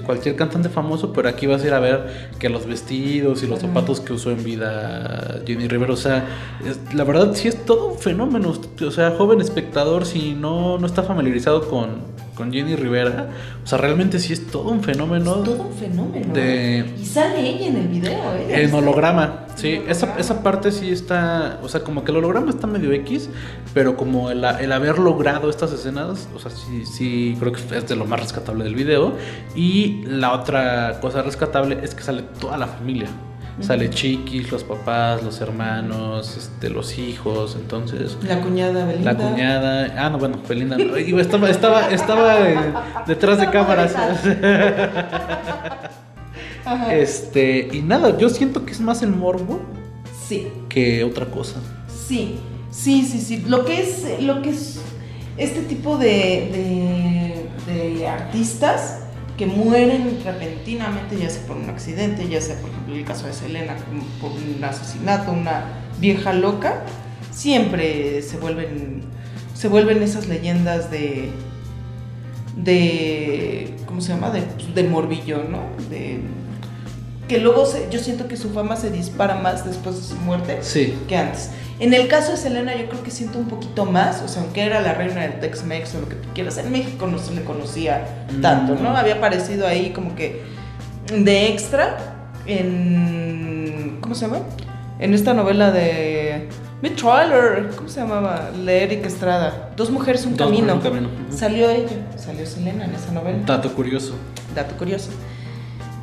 cualquier cantante famoso, pero aquí vas a ir a ver que los vestidos y los zapatos que usó en vida Jenny Rivera. O sea, es- la verdad sí es todo un fenómeno. O sea, joven espectador, si no, no está familiarizado con, con Jenny Rivera, o sea, realmente sí es todo un fenómeno. Es todo un fenómeno. de- Y sale ella en el video, ¿eh? En holograma, sí, esa, esa parte sí está, o sea, como que el holograma está medio X, pero como el, el haber logrado estas escenas, o sea, sí, sí, creo que es de lo más rescatable del video. Y la otra cosa rescatable es que sale toda la familia. Sale Chiquis, los papás, los hermanos, este, los hijos, entonces... La cuñada Belinda. La cuñada, ah no bueno, Belinda, no, estaba, estaba, estaba detrás de cámaras. (laughs) Este, y nada, yo siento que es más el morbo Sí. que otra cosa. Sí, sí, sí, sí. Lo que es, lo que es este tipo de, de, de artistas que mueren repentinamente, ya sea por un accidente, ya sea por ejemplo el caso de Selena, por un asesinato, una vieja loca, siempre se vuelven, se vuelven esas leyendas de, de, ¿cómo se llama? De, pues, del morbillo, ¿no? De, que luego se- yo siento que su fama se dispara más después de su muerte Sí. que antes. En el caso de Selena, yo creo que siento un poquito más, o sea, aunque era la reina del Tex-Mex o lo que tú quieras, en México no se le conocía tanto, ¿no? Mm. Había aparecido ahí como que de extra en. ¿Cómo se llama? En esta novela de. Mi trailer, ¿cómo se llamaba? De Eric Estrada. Dos mujeres, un Dos camino. mujeres, un camino. Salió ella, salió Selena en esa novela Dato curioso. dato curioso.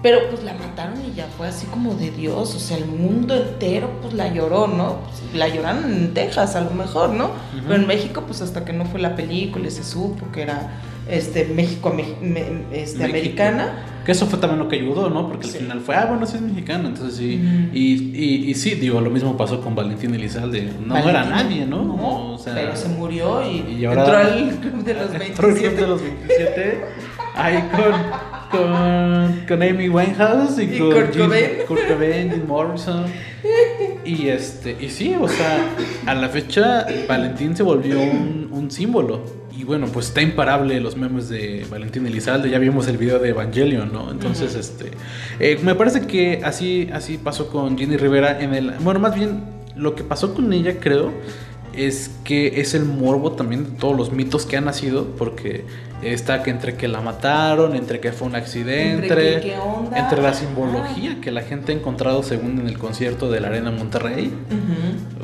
Pero pues la mataron y ya fue así como de Dios, o sea, el mundo entero pues la lloró, ¿no? Pues, la lloraron en Texas a lo mejor, ¿no? Pero en México pues hasta que no fue la película y se supo que era este, México, me- me- este, México. americana. Que eso fue también lo que ayudó, ¿no? Porque al final fue, ah, bueno, sí es mexicano, entonces sí. Y, y, y sí, digo, lo mismo pasó con Valentín Elizalde. No era nadie, ¿no? No, O sea, pero se murió y, y ahora- entró al club de los (laughs) entró al club 27. de los 27. Ahí con, con, con Amy Winehouse y, Y con Kurt Jim- Cobain. Kurt Cobain, Jim Morrison. Y este, y sí, o sea, a la fecha Valentín se volvió un, un símbolo. Y bueno, pues está imparable los memes de Valentín Elizalde. Ya vimos el video de Evangelion, ¿no? Entonces, este. eh, me parece que así, así pasó con Jenny Rivera en el. Bueno, más bien, lo que pasó con ella, creo, es que es el morbo también de todos los mitos que han nacido. Porque está que entre que la mataron, entre que fue un accidente, Entre que qué onda. entre la simbología que la gente ha encontrado según en el concierto de la Arena Monterrey.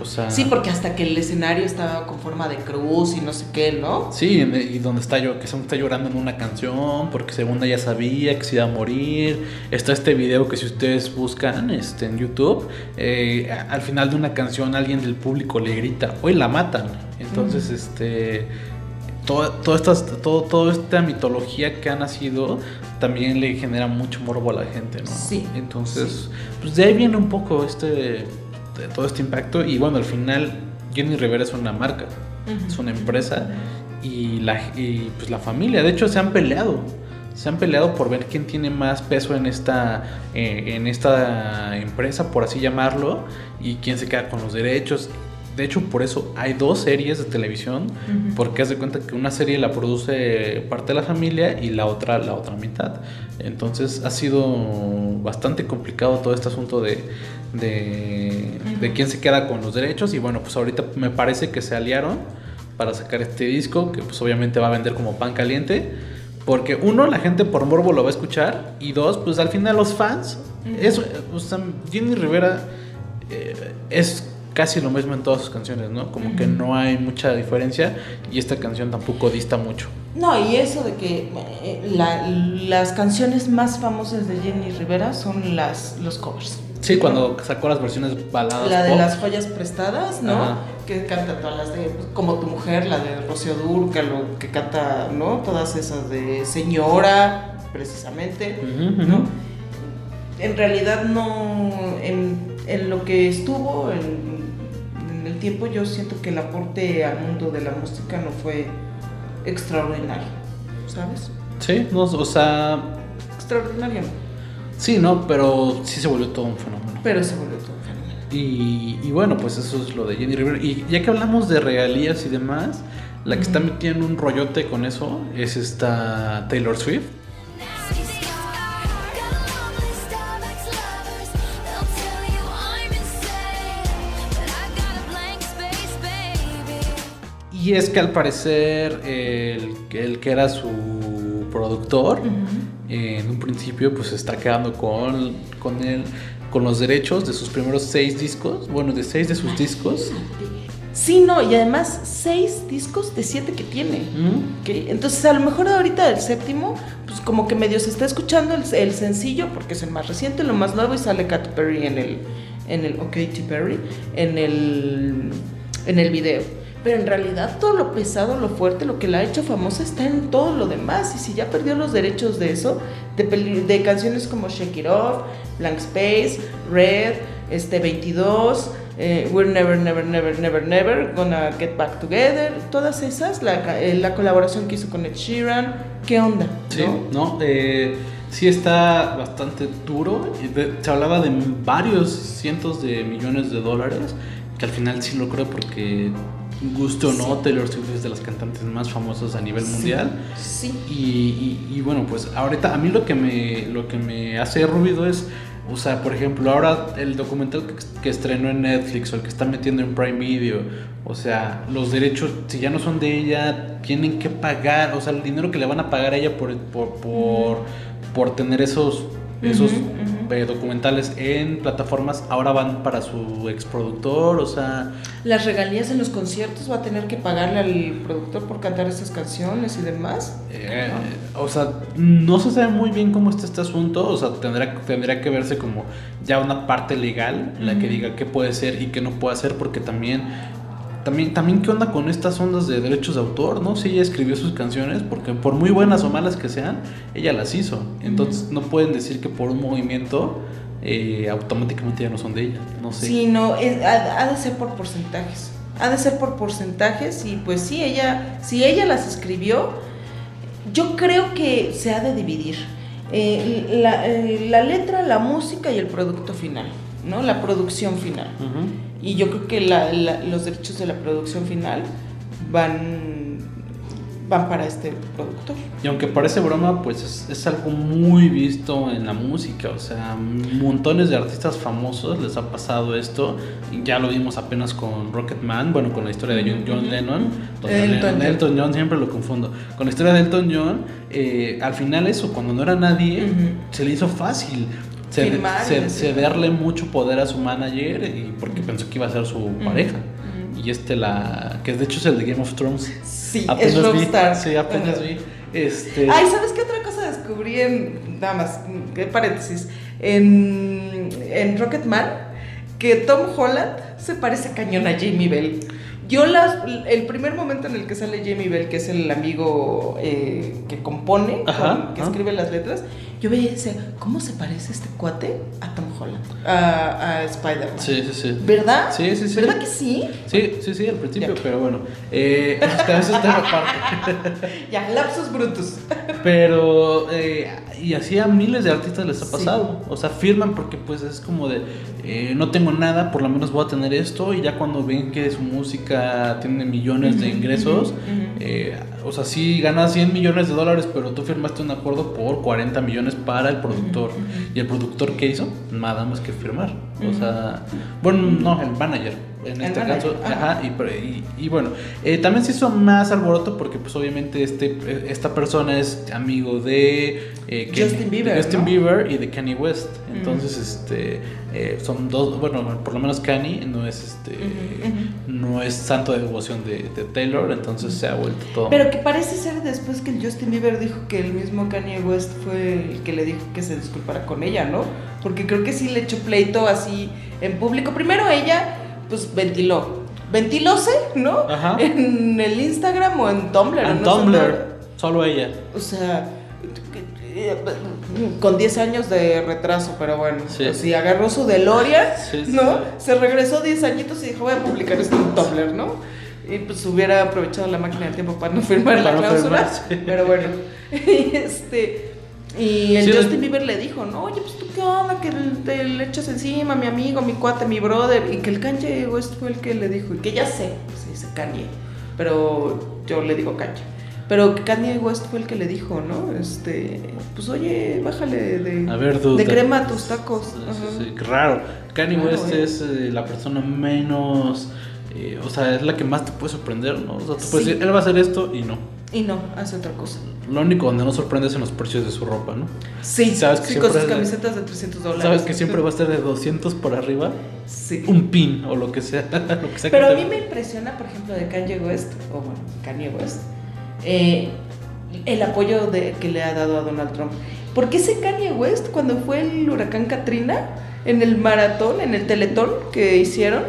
O sea, Sí, porque hasta que el escenario estaba con forma de cruz y no sé qué, ¿no? Sí, y donde está yo, que según está llorando en una canción, porque según ella sabía que se iba a morir. Está este video que si ustedes buscan este, en YouTube, eh, al final de una canción alguien del público le grita, hoy la matan. Entonces, este, toda, toda, estas, todo, toda esta mitología que ha nacido también le genera mucho morbo a la gente, ¿no? Sí, Entonces, pues de ahí viene un poco este, de todo este impacto. Y bueno, al final, Jenny Rivera es una marca, es una empresa y la, y pues la familia, de hecho, se han peleado. Se han peleado por ver quién tiene más peso en esta, eh, en esta empresa, por así llamarlo, y quién se queda con los derechos. De hecho, por eso hay dos series de televisión, porque haz de cuenta que una serie la produce parte de la familia y la otra la otra mitad. Entonces ha sido bastante complicado todo este asunto de, de, de quién se queda con los derechos. Y bueno, pues ahorita me parece que se aliaron para sacar este disco, que pues obviamente va a vender como pan caliente. Porque uno, la gente por morbo lo va a escuchar. Y dos, pues al final los fans. O sea, Jenny Rivera eh, es casi lo mismo en todas sus canciones, ¿no? Como que no hay mucha diferencia. Y esta canción tampoco dista mucho. No, y eso de que eh, la- las canciones más famosas de Jenny Rivera son las, los covers. Sí, cuando sacó las versiones baladas. La de pop. las joyas prestadas, ¿no? Ajá. Que canta todas las de pues, Como tu mujer, la de Rocío Dúrcalo, que canta, ¿no? Todas esas de Señora, precisamente. ¿no? En realidad no, en, en lo que estuvo, en el tiempo, yo siento que el aporte al mundo de la música no fue extraordinario, ¿sabes? Sí, no, o sea, Extraordinario, sí, ¿no? Pero sí se volvió todo un fenómeno. pero se volvió todo un fenómeno. Y, y bueno, pues eso es lo de Jenny Rivera. Y ya que hablamos de regalías y demás, la que está metida en un rollote con eso es esta Taylor Swift. Y es que al parecer el, el que era su productor, eh, en un principio pues se está quedando con, con él, con los derechos de sus primeros seis discos, bueno, de seis de sus discos. Sí, no, y además seis discos de siete que tiene. Entonces, a lo mejor ahorita el séptimo, pues como que medio se está escuchando el, el sencillo, porque es el más reciente, lo más nuevo, y sale Katy Perry en el, en el, ok, Perry, en el, en el video. Pero en realidad todo lo pesado, lo fuerte, lo que la ha hecho famosa está en todo lo demás. Y si ya perdió los derechos de eso, de, canciones como Shake It Off, Blank Space, Red, este 22, eh, We're Never, Never, Never, Never, Never, Gonna Get Back Together, todas esas, la, eh, la colaboración que hizo con Ed Sheeran, ¿qué onda? Sí, ¿no? ¿no? Eh, sí está bastante duro. Se hablaba de varios cientos de millones de dólares, que al final sí lo creo porque, guste o no, Taylor Swift es de las cantantes más famosas a nivel mundial. Sí. Y, y- y bueno, pues ahorita a mí lo que me, lo que me hace ruido es, o sea, por ejemplo, ahora el documental que, que estrenó en Netflix o el que está metiendo en Prime Video, o sea, los derechos, si ya no son de ella, tienen que pagar, o sea, el dinero que le van a pagar a ella por, por, por, por tener esos, esos. Eh, documentales en plataformas, ahora van para su exproductor, o sea... Las regalías en los conciertos va a tener que pagarle al productor por cantar esas canciones y demás. Eh, o sea, no se sabe muy bien cómo está este asunto, o sea, tendrá, tendría que verse como ya una parte legal, la que diga qué puede ser y qué no puede hacer, porque también también, también qué onda con estas ondas de derechos de autor, ¿no? Si ella escribió sus canciones, porque por muy buenas o malas que sean, ella las hizo. Entonces no pueden decir que por un movimiento eh, automáticamente ya no son de ella. No sé. Sí, no, es- ha, ha de ser por porcentajes. Ha de ser por porcentajes y pues sí, ella, si ella las escribió, yo creo que se ha de dividir. Eh, la, eh, la letra, la música y el producto final, ¿no? La producción final. Y yo creo que la- la- los derechos de la producción final van, van para este productor. Y aunque parece broma, pues es, es algo muy visto en la música. O sea, montones de artistas famosos les ha pasado esto. Ya lo vimos apenas con Rocketman, bueno, con la historia de John, John Lennon. Elton. Elton John, siempre lo confundo. Con la historia de Elton John, eh, al final eso, cuando no era nadie, Ujú. se le hizo fácil. Decir. cederle mucho poder a su manager y porque pensó que iba a ser su pareja. Y este la que de hecho es el de Game of Thrones. Sí, Apenas es vi. Sí, apenas vi. Este Ay, ¿sabes qué otra cosa descubrí en, nada más, qué paréntesis, en, en Rocketman? Que Tom Holland se parece cañón a Jamie Bell. Yo las, el primer momento en el que sale Jamie Bell, que es el amigo eh, que compone, Ajá, con- que escribe las letras, yo veía y decía, ¿cómo se parece este cuate a Tom Holland? A, a Spider-Man. Sí, sí, sí. ¿Verdad? Sí, sí, sí. ¿Verdad que sí? Sí, sí, sí, al principio, Ya. pero bueno. Eh, eso está, eso está aparte. (laughs) Ya, lapsus brutus. Pero, eh, y así a miles de artistas les ha Sí. pasado. O sea, firman porque pues es como de, eh, no tengo nada, por lo menos voy a tener esto. Y ya cuando ven que su música tiene millones de ingresos, eh, o sea, sí ganas 100 millones de dólares, pero tú firmaste un acuerdo por 40 millones para el productor. ¿Y el productor qué hizo? Nada más que firmar. O sea, bueno, no, el manager. En El este manager, caso, ajá. ajá, y, y- y bueno, eh, también se hizo más alboroto porque pues obviamente este, eh, esta persona es amigo de eh, Justin Bieber, de Justin ¿no? Bieber y de Kanye West. Entonces, este, eh, son dos, bueno, por lo menos Kanye no es este, no es santo de devoción de, de Taylor, entonces se ha vuelto todo. Pero que parece ser después que el Justin Bieber dijo que el mismo Kanye West fue el que le dijo que se disculpara con ella, ¿no? Porque creo que sí le echó pleito así en público. Primero ella, pues ventiló. Ventilóse, ¿no? Ajá. (laughs) En el Instagram o en Tumblr. en no Tumblr, solo ella. O sea, con 10 años de retraso, pero bueno. Sí. pues sí, agarró su DeLorean, Sí, sí, ¿no? Se regresó 10 añitos y dijo, voy a publicar esto en Tumblr, ¿no? Y pues hubiera aprovechado la máquina del tiempo para no firmar Para la no cláusula. firmar. Pero bueno. (laughs) Y este. Y el Sí, Justin Bieber le dijo, no, oye, pues tú qué onda, que te le echas encima, mi amigo, mi cuate, mi brother. Y que el Kanye West fue el que le dijo, y que ya sé, se dice Kanye, pero yo le digo Kanye. Pero Kanye West fue el que le dijo, ¿no? Este, pues oye, bájale de, A ver, dude. de crema a tus tacos. Sí, raro. Kanye West eh. es eh, la persona menos. eh, o sea, es la que más te puede sorprender, ¿no? O sea, tú puedes Sí. decir, él va a hacer esto y no. Y no, hace otra cosa. Lo único donde no sorprende es en los precios de su ropa, ¿no? Sí, Sabes que sí, con sus es de- camisetas de 300 dólares. Sabes que siempre va a estar de 200 por arriba, Sí. un pin o lo que sea. (laughs) lo que sea que Pero a te- mí me impresiona, por ejemplo, de Kanye West, o bueno, Kanye West, eh, el apoyo de, que le ha dado a Donald Trump. Porque ese Kanye West, cuando fue el huracán Katrina, en el maratón, en el teletón que hicieron,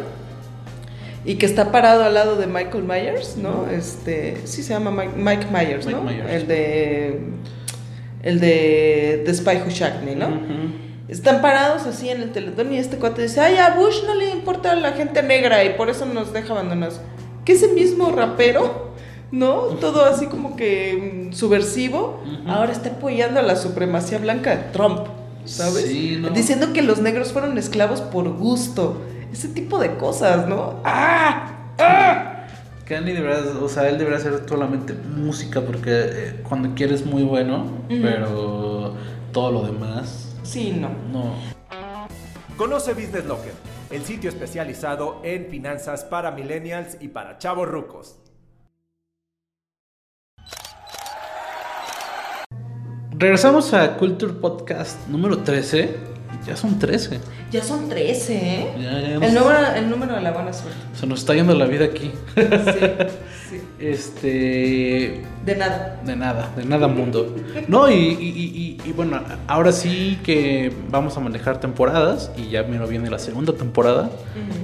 y que está parado al lado de Michael Myers, ¿no? Este, sí se llama Mike, Mike Myers, Mike ¿no? Myers. El de el de The Spy Who Shagged Me, ¿no? Ujú. Están parados así en el teletón y este cuate dice, ay, a Bush no le importa la gente negra y por eso nos deja abandonados. Que ese mismo rapero, ¿no? Todo así como que mm, subversivo, ahora está apoyando a la supremacía blanca de Trump, ¿sabes? Sí, no. Diciendo que los negros fueron esclavos por gusto. Ese tipo de cosas, ¿no? ¡Ah! ¡Ah! Kanye debería, o sea, él debería hacer solamente música porque eh, cuando quiere es muy bueno, pero todo lo demás, Sí, no. no. Conoce Business Locker, el sitio especializado en finanzas para millennials y para chavos rucos. Regresamos a Culture Podcast número 13. Ya son 13. Ya son 13, ¿eh? Ya, ya El número, el número de la buena suerte. Se nos está yendo la vida aquí. Sí, sí. Este. De nada. De nada, de nada mundo. No, y, y- y- y bueno, ahora sí que vamos a manejar temporadas y ya mero viene la segunda temporada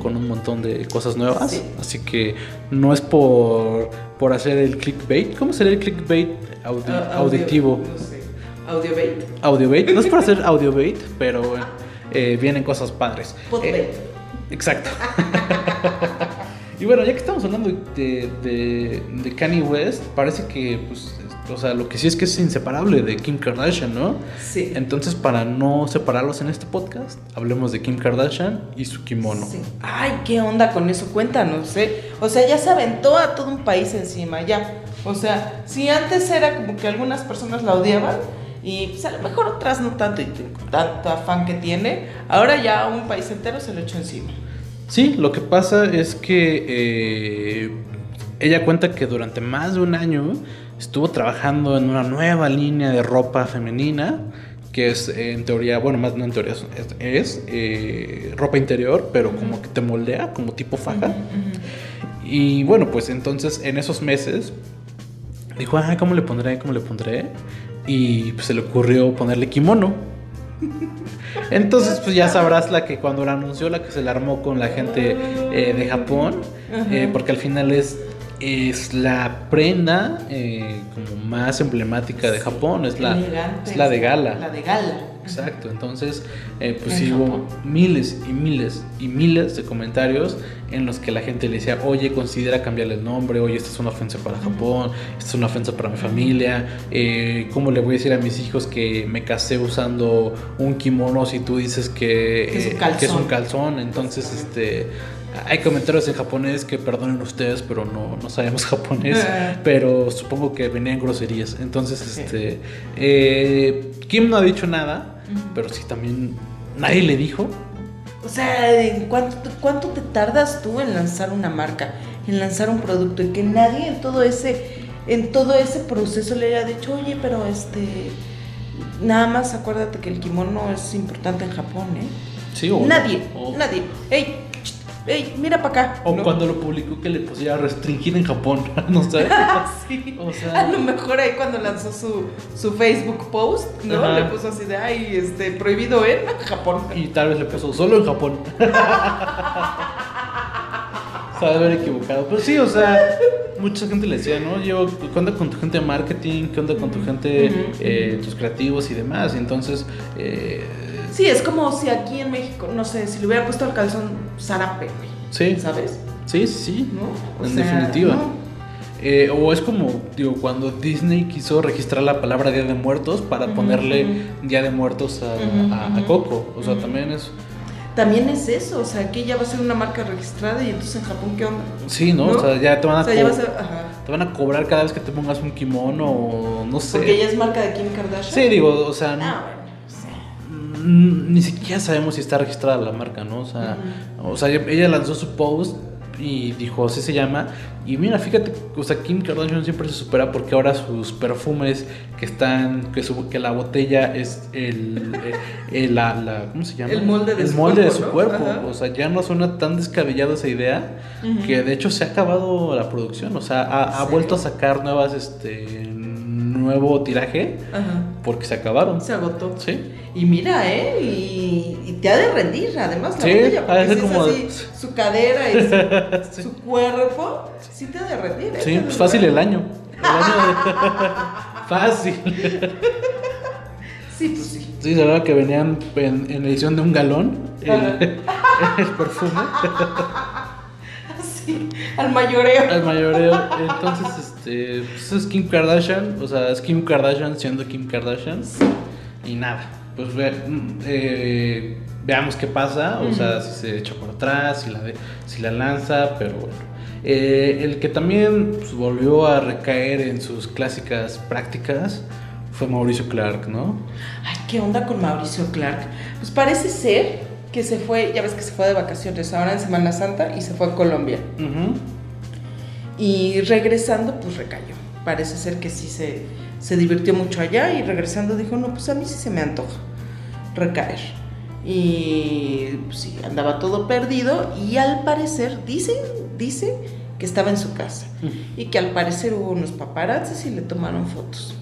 con un montón de cosas nuevas. Sí. Así que no es por, por hacer el clickbait. ¿Cómo sería el clickbait audi- Ah, auditivo? No sé. Audio bait. Audiobait. No es por hacer audiobait, pero eh, vienen cosas padres. Podbait. Eh, exacto. (laughs) y bueno, ya que estamos hablando de, de, de Kanye West, parece que, pues, o sea, lo que sí es que es inseparable de Kim Kardashian, ¿no? Sí. Entonces, para no separarlos en este podcast, hablemos de Kim Kardashian y su kimono. Sí. Ay, ¿qué onda con eso? Cuéntanos, ¿eh? O sea, ya se aventó a todo un país encima, ya. O sea, si antes era como que algunas personas la odiaban y pues, a lo mejor otras no tanto y tanto afán que tiene, ahora ya un país entero se lo echó encima. Sí, lo que pasa es que eh, ella cuenta que durante más de un año estuvo trabajando en una nueva línea de ropa femenina, que es en teoría, bueno, más no en teoría, es, es, eh, ropa interior, pero como que te moldea, como tipo faja. Y bueno, pues entonces en esos meses dijo, ah, ¿cómo le pondré? ¿Cómo le pondré? Y pues, se le ocurrió ponerle kimono. Entonces, pues ya sabrás la que cuando la anunció, la que se la armó con la gente eh, de Japón, eh, porque al final es, es la prenda eh, como más emblemática de Japón, es la, es la de gala. La de gala. Exacto, entonces eh, pues sí hubo miles y miles y miles de comentarios en los que la gente le decía, oye, considera cambiarle el nombre, oye, esta es una ofensa para Japón, esta es una ofensa para mi familia, eh, ¿cómo le voy a decir a mis hijos que me casé usando un kimono si tú dices que, es un eh, calzón. que es un calzón? Entonces, este... Hay comentarios en japonés que perdonen ustedes, pero no, no sabemos (laughs) japonés. Ah. pero supongo que venían groserías. Entonces, este. eh, Kim no ha dicho nada, pero sí también nadie le dijo. O sea, ¿en cuánto, te- ¿cuánto te tardas tú en lanzar una marca, en lanzar un producto y que nadie en todo ese, en todo ese proceso le haya dicho, oye, pero este, nada más acuérdate que el kimono es importante en Japón, ¿eh? Sí, o nadie, o- nadie. Ey, ch, ey, mira para acá. O ¿no? cuando lo publicó que le pusiera restringir en Japón, (laughs) no sé. (laughs) Sí. O sea- a lo mejor ahí cuando lanzó su, su Facebook post, ¿no? Ajá. Le puso así de, ay, este, prohibido en Japón. Y tal vez le puso solo en Japón. (laughs) Se ha de haber equivocado. Pero sí, o sea, mucha gente le decía, ¿no? Yo, ¿qué onda con tu gente de marketing? ¿Qué onda con tu gente, eh, tus creativos y demás? Y entonces, eh, Sí, es como si aquí en México, no sé, si le hubiera puesto el calzón zarape, sí, ¿Sabes? sí, sí, ¿No? O en sea, definitiva. no. Eh, o es como, digo, cuando Disney quiso registrar la palabra Día de Muertos para ponerle. Día de Muertos a. Coco. O sea, también es... También es eso, o sea, aquí ya va a ser una marca registrada y entonces en Japón, ¿qué onda? Sí, ¿no? ¿No? O sea, ya te van a O sea, ya co- va a ajá. Te van a cobrar cada vez que te pongas un kimono o no sé. Porque ella es marca de Kim Kardashian. Sí, digo, o sea, Ah, ni siquiera sabemos si está registrada la marca, ¿no? O sea, o sea, ella lanzó su post y dijo, así se llama. Y mira, fíjate, o sea, Kim Kardashian siempre se supera porque ahora sus perfumes que están, que, su, que la botella es el, eh, eh, la, la- ¿cómo se llama? El molde de El su molde de cuerpo, su ¿no? cuerpo. Ajá. O sea, ya no suena tan descabellada esa idea que de hecho se ha acabado la producción. O sea, ha, vuelto a sacar nuevas, este, nuevo tiraje Ajá. porque se acabaron. Se agotó. Sí. Y mira, ¿eh? Y, y te ha de rendir, además, la Sí, botella, porque si es como- así, su cadera y su, (laughs) su cuerpo, sí te ha de rendir, ¿eh? Sí, pues fácil el año. El año de- (laughs) fácil. Sí, pues sí. Sí, la verdad que venían en, en edición de un galón el, (laughs) el perfume Sí, al mayoreo. al mayoreo. Entonces, este, pues es Kim Kardashian, o sea, es Kim Kardashian siendo Kim Kardashian. Y nada, pues ve- mm, eh, veamos qué pasa, o sea, si se echa por atrás, si la, de- si la lanza, pero bueno. Eh, el que también pues, volvió a recaer en sus clásicas prácticas fue Mauricio Clark, ¿no? Ay, ¿qué onda con Mauricio Clark? Pues parece ser que se fue, ya ves que se fue de vacaciones ahora en Semana Santa y se fue a Colombia. Ujú. Y regresando, pues recayó. Parece ser que sí se, se divirtió mucho allá y regresando dijo, no, pues a mí sí se me antoja recaer. Y pues, sí, andaba todo perdido y al parecer dicen, dice que estaba en su casa y que al parecer hubo unos paparazzis y le tomaron fotos.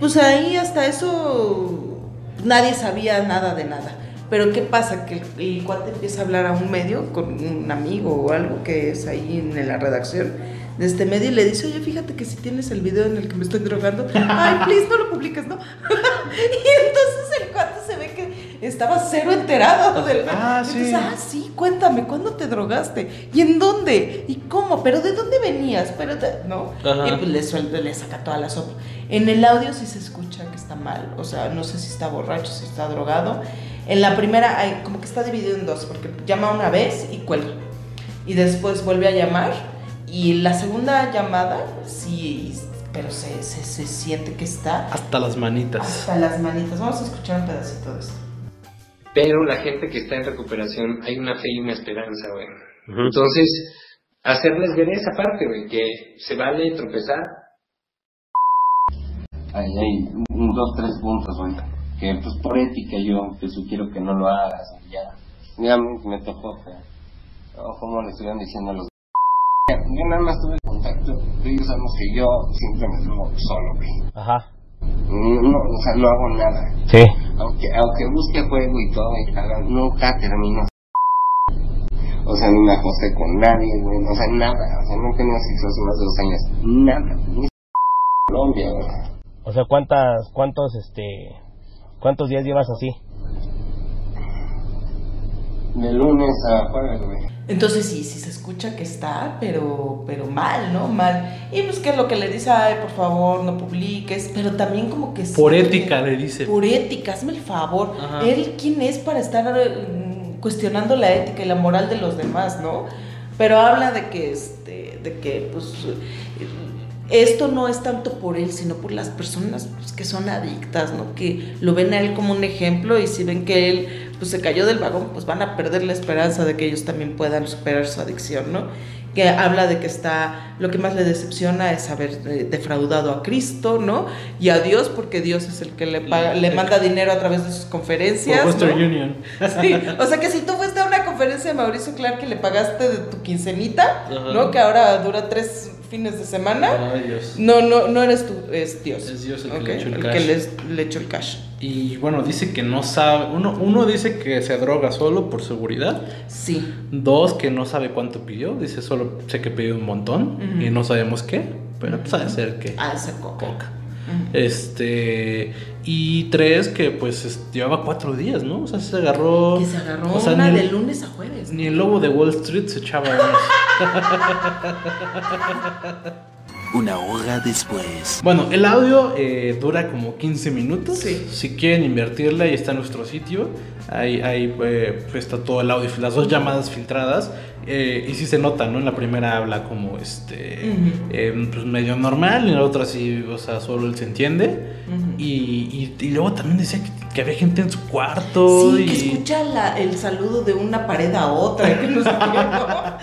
Pues ahí hasta eso nadie sabía nada de nada. Pero ¿qué pasa? Que el, el cuate empieza a hablar a un medio con un amigo o algo que es ahí en la redacción de este medio y le dice, oye, fíjate que si tienes el video en el que me estoy drogando, ay, please, no lo publiques, ¿no? (laughs) y entonces el cuate se ve que estaba cero enterado del... Ah, Entonces, sí. ah, sí, cuéntame, ¿cuándo te drogaste? ¿Y en dónde? ¿Y cómo? ¿Pero de dónde venías? Pero de- ¿No? Ajá. Y pues le, suelta, le saca toda la sopa. En el audio sí se escucha que está mal, o sea, no sé si está borracho, si está drogado. En la primera, hay, como que está dividido en dos, porque llama una vez y cuelga. Y después vuelve a llamar. Y la segunda llamada, sí, pero se, se, se siente que está Hasta las manitas. hasta las manitas. Vamos a escuchar un pedacito de esto. Pero la gente que está en recuperación, hay una fe y una esperanza, güey. Entonces, hacerles ver esa parte, güey, que se vale tropezar. Ahí hay un, dos, tres puntos, güey. Que pues por ética yo te sugiero que no lo hagas. y Ya, ya me, tocó, o como le estuvieron diciendo a los... Yo nada más tuve contacto, yo sabemos que yo siempre me drogo solo, güey. Ajá. No, no, o sea, no hago nada. Sí. Aunque, aunque busque juego y todo, y nunca termino. O sea, ni me acosté con nadie, güey. O sea, nada. O sea, no tenido sexo hace más de dos años. Nada. Ni Colombia, güey. O sea, ¿cuántas, cuántos, este, cuántos días llevas así? De lunes a jueves, güey. Entonces sí, sí se escucha que está, pero, pero mal, ¿no? Mal. Y pues que es lo que le dice, ay, por favor, no publiques, pero también como que... Por ética le dice. Por ética, hazme el favor. Ajá. Él, ¿quién es para estar mm, cuestionando la ética y la moral de los demás, no? Pero habla de que, este, de que, pues, esto no es tanto por él, sino por las personas pues, que son adictas, ¿no? Que lo ven a él como un ejemplo y si ven que él, pues, se cayó del vagón, pues van a perder la esperanza de que ellos también puedan superar su adicción, ¿no? que habla de que está, lo que más le decepciona es haber eh, defraudado a Cristo, ¿no? Y a Dios, porque Dios es el que le paga, le manda dinero a través de sus conferencias. Por Western ¿no? Union. Sí, o sea que si tú fuiste a conferencia de Mauricio Clark que le pagaste de tu quincenita, Ajá. ¿no? Que ahora dura tres fines de semana. Ay, Dios. No, no, no eres tú, es Dios. Es Dios el que le echó el el cash. que les- le echó el cash. Y bueno, dice que no sabe. Uno, uno dice que se droga solo por seguridad. Sí. Dos, que no sabe cuánto pidió. Dice solo sé que pidió un montón y no sabemos qué. Pero pues ha de ser que. Ah, esa coca. Este. Y tres, que pues es- llevaba cuatro días, ¿no? O sea, se agarró. Que se agarró o sea, una ni de el- lunes a jueves. Ni el lobo de Wall Street se echaba. (laughs) Una hora después. Bueno, el audio eh, dura como 15 minutos. Sí. Si quieren invertirla, ahí está en nuestro sitio. Ahí, ahí eh, pues, está todo el audio, las dos llamadas filtradas. eh, y sí se nota, ¿no? En la primera habla como este. Eh, pues medio normal, y en la otra sí, o sea, solo él se entiende. Y, y- y luego también decía que, que había gente en su cuarto. Sí, y... que escucha la- el saludo de una pared a otra. Que no sé qué, ¿no? (laughs)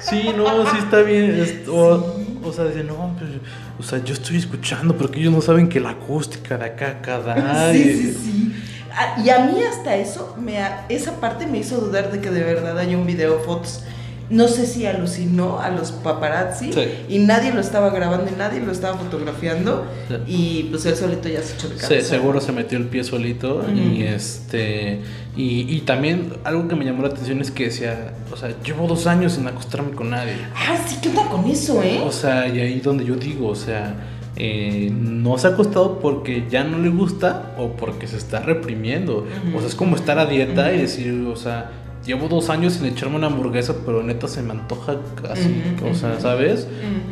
Sí, no, sí está bien. es- o, o sea, dice, no, pero, o sea, yo estoy escuchando, pero que ellos no saben que la acústica de acá, acá da. (laughs) Sí, sí, sí. Ah, Y a mí hasta eso, me ha- esa parte me hizo dudar de que de verdad haya un video fotos. No sé si alucinó a los paparazzi Sí. y nadie lo estaba grabando y nadie lo estaba fotografiando Sí. y pues él solito ya se echó el Se- cabeza. seguro se metió el pie solito y este y, y también algo que me llamó la atención es que decía, o sea, llevo dos años sin acostarme con nadie. Ah, sí, ¿qué onda con eso, eh? O sea, y ahí donde yo digo, o sea, eh, no se ha acostado porque ya no le gusta o porque se está reprimiendo. O sea, es como estar a dieta y decir, o sea, llevo dos años sin echarme una hamburguesa, pero neta se me antoja así, Ujú, o sea. ¿sabes?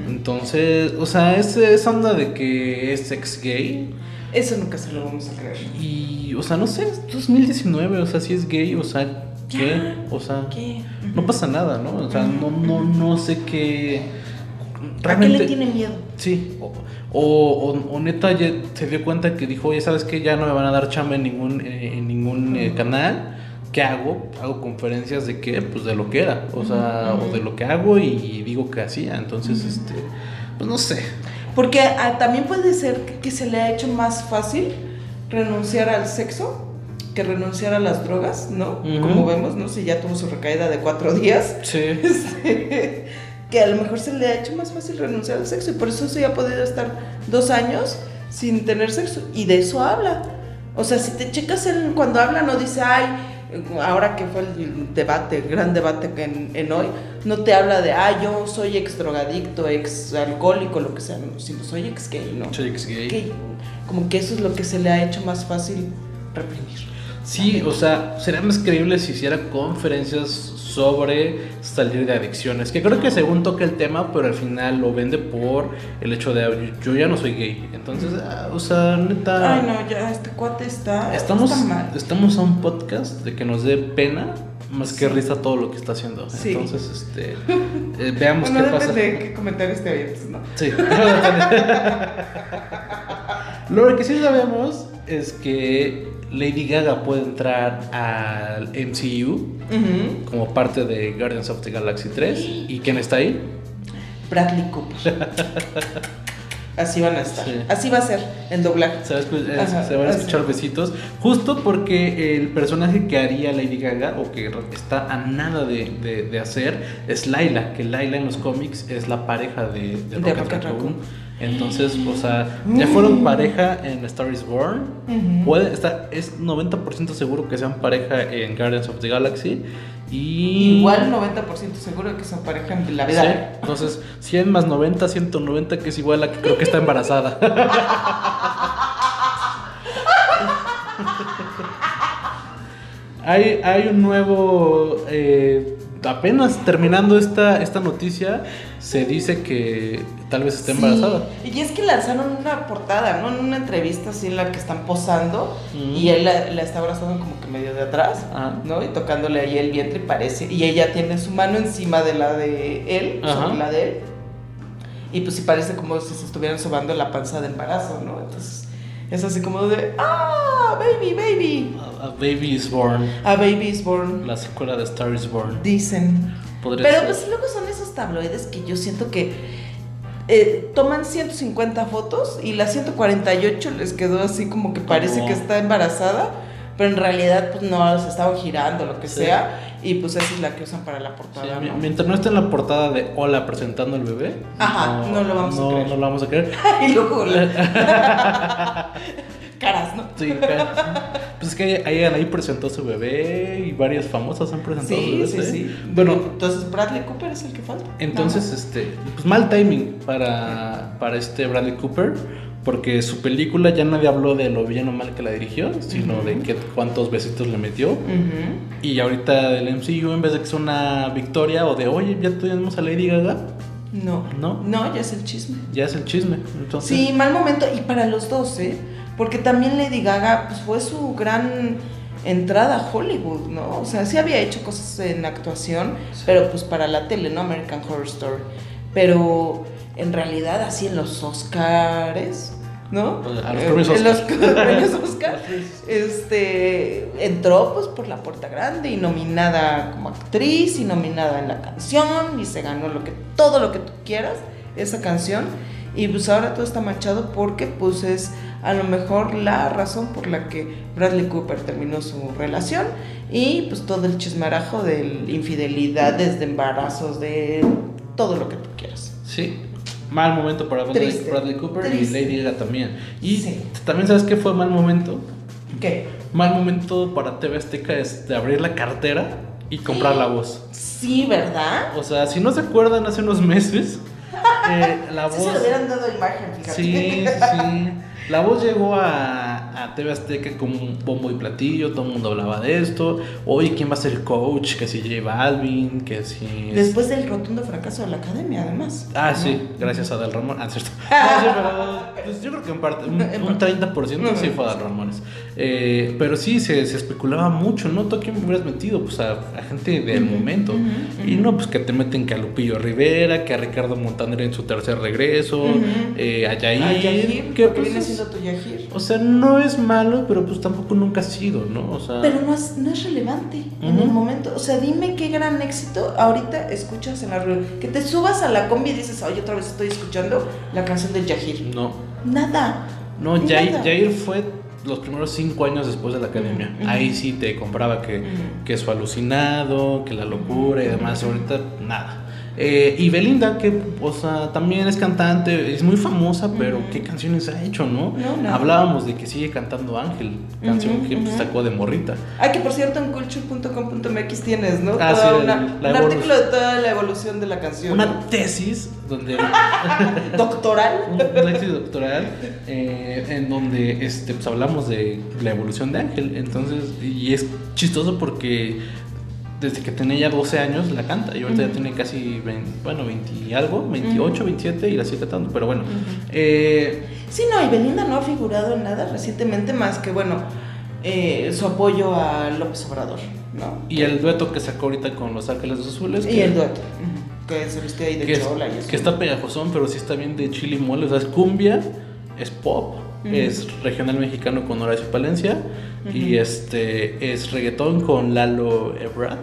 Entonces, o sea, es, esa onda de que es ex gay. Eso nunca se lo vamos a creer. Y, o sea, no sé, es 2019, o sea, si es gay, o sea, ¿qué? O sea, ¿qué? no pasa nada, ¿no? O sea, no, no, no sé qué. ¿A qué le tiene miedo? Sí, o, o, o- o neta ya se dio cuenta que dijo, oye, ¿sabes qué? Ya no me van a dar chamba en ningún, eh, en ningún eh, canal. ¿Qué hago? Hago conferencias de qué? Pues de lo que era, o sea, o de lo que hago y digo que hacía. Entonces, este, pues no sé. Porque ah, también puede ser que, que se le ha hecho más fácil renunciar al sexo que renunciar a las drogas, ¿no? Ujú. Como vemos, ¿no? Si ya tuvo su recaída de cuatro días. Sí. (laughs) Este, que a lo mejor se le ha hecho más fácil renunciar al sexo y por eso sí ha podido estar dos años sin tener sexo y de eso habla. O sea, si te checas en, cuando habla no dice, ay, ahora que fue el debate, el gran debate que en, en hoy, no te habla de, ah, yo soy ex drogadicto, ex alcohólico, lo que sea, no, sino soy ex gay, ¿no? Soy ex gay. Gay. Como que eso es lo que se le ha hecho más fácil reprimir. Sí, o sea, sería más creíble si hiciera conferencias sobre salir de adicciones. Que creo que según toca el tema, pero al final lo vende por el hecho de yo ya no soy gay. Entonces, ah, o sea, neta. Ay, no, ya este cuate está, Estamos, está mal. estamos a un podcast de que nos dé pena más que risa todo lo que está haciendo. Sí. Entonces, este, eh, veamos Bueno, qué pasa. de qué comentarios te avientes, ¿no? Sí. (laughs) Lo que sí sabemos es que Lady Gaga puede entrar al MCU como parte de Guardians of the Galaxy 3. ¿Y quién está ahí? Bradley Cooper. (laughs) Así van a estar. Sí. Así va a ser el doblaje. Se, va a escu- eh, Ajá, se van a así. escuchar besitos. Justo porque el personaje que haría Lady Gaga, o que está a nada de, de- de hacer, es Laila. Que Laila en los cómics es la pareja de, de De Rocket Rocket Raccoon. Raccoon. Entonces, o sea, ya fueron pareja en Star is Born. Ujú. Puede, está, es 90% seguro que sean pareja en Guardians of the Galaxy. Y. Igual 90% seguro que son pareja en la vida. Sí. Entonces, 100 más 90, 190, que es igual a que creo que está embarazada. hay, hay un nuevo. eh, apenas terminando esta, esta noticia, se dice que tal vez esté embarazada. Sí, Y es que lanzaron una portada, ¿no? En una entrevista así en la que están posando Mm. y él la, la está abrazando como que medio de atrás, Ajá. ¿no? Y tocándole ahí el vientre y parece. Y ella tiene su mano encima de la de él, sobre la de él. Y pues sí parece como si se estuvieran sobando la panza de embarazo, ¿no? Entonces es así como de, ¡ah! ¡Baby, baby! A Baby is Born. A baby is born, La secuela de Star is Born. dicen. Podría Pero ser. pues luego son esos tabloides que yo siento que eh, toman 150 fotos y la 148 les quedó así como que parece Como- que está embarazada, pero en realidad pues no, se estaban girando, lo que Sí. sea, y pues esa es la que usan para la portada. mientras no esté en la portada de Hola presentando al bebé, Ajá, no lo vamos a creer. no lo vamos a creer. (laughs) y luego (laughs) (laughs) caras, ¿no? Sí, ca- pues es que ahí, ahí presentó su bebé y varias famosas han presentado su bebé. sí, sí. Bueno, entonces Bradley Cooper es el que falta. entonces, este, pues mal timing para, para este Bradley Cooper, porque su película ya nadie habló de lo bien o mal que la dirigió, sino de qué, cuántos besitos le metió. Y ahorita del MCU, en vez de que sea una victoria o de, oye, ya tenemos a Lady Gaga, No, ¿no? no, ya es el chisme. Ya es el chisme. Entonces, Sí, mal momento. Y para los dos, ¿eh? Porque también Lady Gaga pues, fue su gran entrada a Hollywood, ¿no? O sea, sí había hecho cosas en actuación, pero pues para la tele, ¿no? American Horror Story. Pero en realidad, así en los Oscars, ¿no? A los premios en los Oscar. (laughs) premios (laughs) Oscar, este, entró pues por la puerta grande y nominada como actriz y nominada en la canción y se ganó lo que, todo lo que tú quieras, esa canción. Y pues ahora todo está manchado porque pues es a lo mejor la razón por la que Bradley Cooper terminó su relación y pues todo el chismarajo de infidelidades, de embarazos, de todo lo que tú quieras. Sí, mal momento para Bradley, Cooper Triste. y Lady Gaga también. Y Sí. también sabes qué fue mal momento. ¿Qué? Mal momento para TV Azteca es de abrir la cartera y comprar la voz. Sí, ¿verdad? O sea, si no se acuerdan, hace unos meses eh, la (laughs) Sí se voz. le hubieran dado imagen, fíjate. Sí, sí. La voz llegó a, a TV Azteca como un bombo y platillo, todo el mundo hablaba de esto. Oye, ¿quién va a ser el coach? Que si J Balvin, que si... Después del rotundo fracaso de la academia, además. Ah, ¿no? sí, gracias a Adal Ramón. Ah, cierto. (laughs) Sí, pero pues, yo creo que en parte, un, (laughs) un 30% sí fue Adal Ramones. Eh, pero sí, se, se especulaba mucho, ¿no? ¿Tú a quién me hubieras metido? Pues a, a gente del momento. Y no, pues que te meten que a Lupillo Rivera, que a Ricardo Montaner en su tercer regreso, Ujú. eh, a Yair. A Yahir, que pues, viene siendo tu Yahir. O sea, no es malo, pero pues tampoco nunca ha sido, ¿no? O sea, Pero no es, no es relevante en el momento. O sea, dime qué gran éxito ahorita escuchas en la radio. Que te subas a la combi y dices, oye, otra vez estoy escuchando la canción de Yahir. no. Nada. No, Jair, Nada. Jair fue los primeros cinco años después de la academia. Ahí sí te compraba que, Ujú. que su alucinado, que la locura y demás. Ahorita nada. Eh, y Belinda, que, o sea, también es cantante, es muy famosa, pero ¿qué canciones ha hecho, no? No, no. Hablábamos de que sigue cantando Ángel, canción que pues, ujú. sacó de morrita. Ah, que por cierto en culture.com.mx tienes, ¿no? Ah, Toda sí, una- la un artículo de toda la evolución de la canción. Una tesis donde (laughs) doctoral. (laughs) un- una tesis doctoral eh, en donde este, pues, hablamos de la evolución de Ángel. Entonces, y es chistoso porque desde que tenía ya 12 años la canta y ahorita ya tiene casi 20, bueno, 20 y algo, 28, 27 y la sigue cantando. Pero bueno, eh, Sí, no, y Belinda no ha figurado en nada recientemente más que, bueno, eh, su apoyo a López Obrador, ¿no? y el dueto que sacó ahorita con Los Ángeles Azules. Y que- el dueto, que se viste ahí de que, es- chola y eso. que está pegajosón, pero sí está bien de chile y mole. O sea, es cumbia, es pop, Es regional mexicano con Horacio Palencia y este es reggaetón con Lalo Ebrard,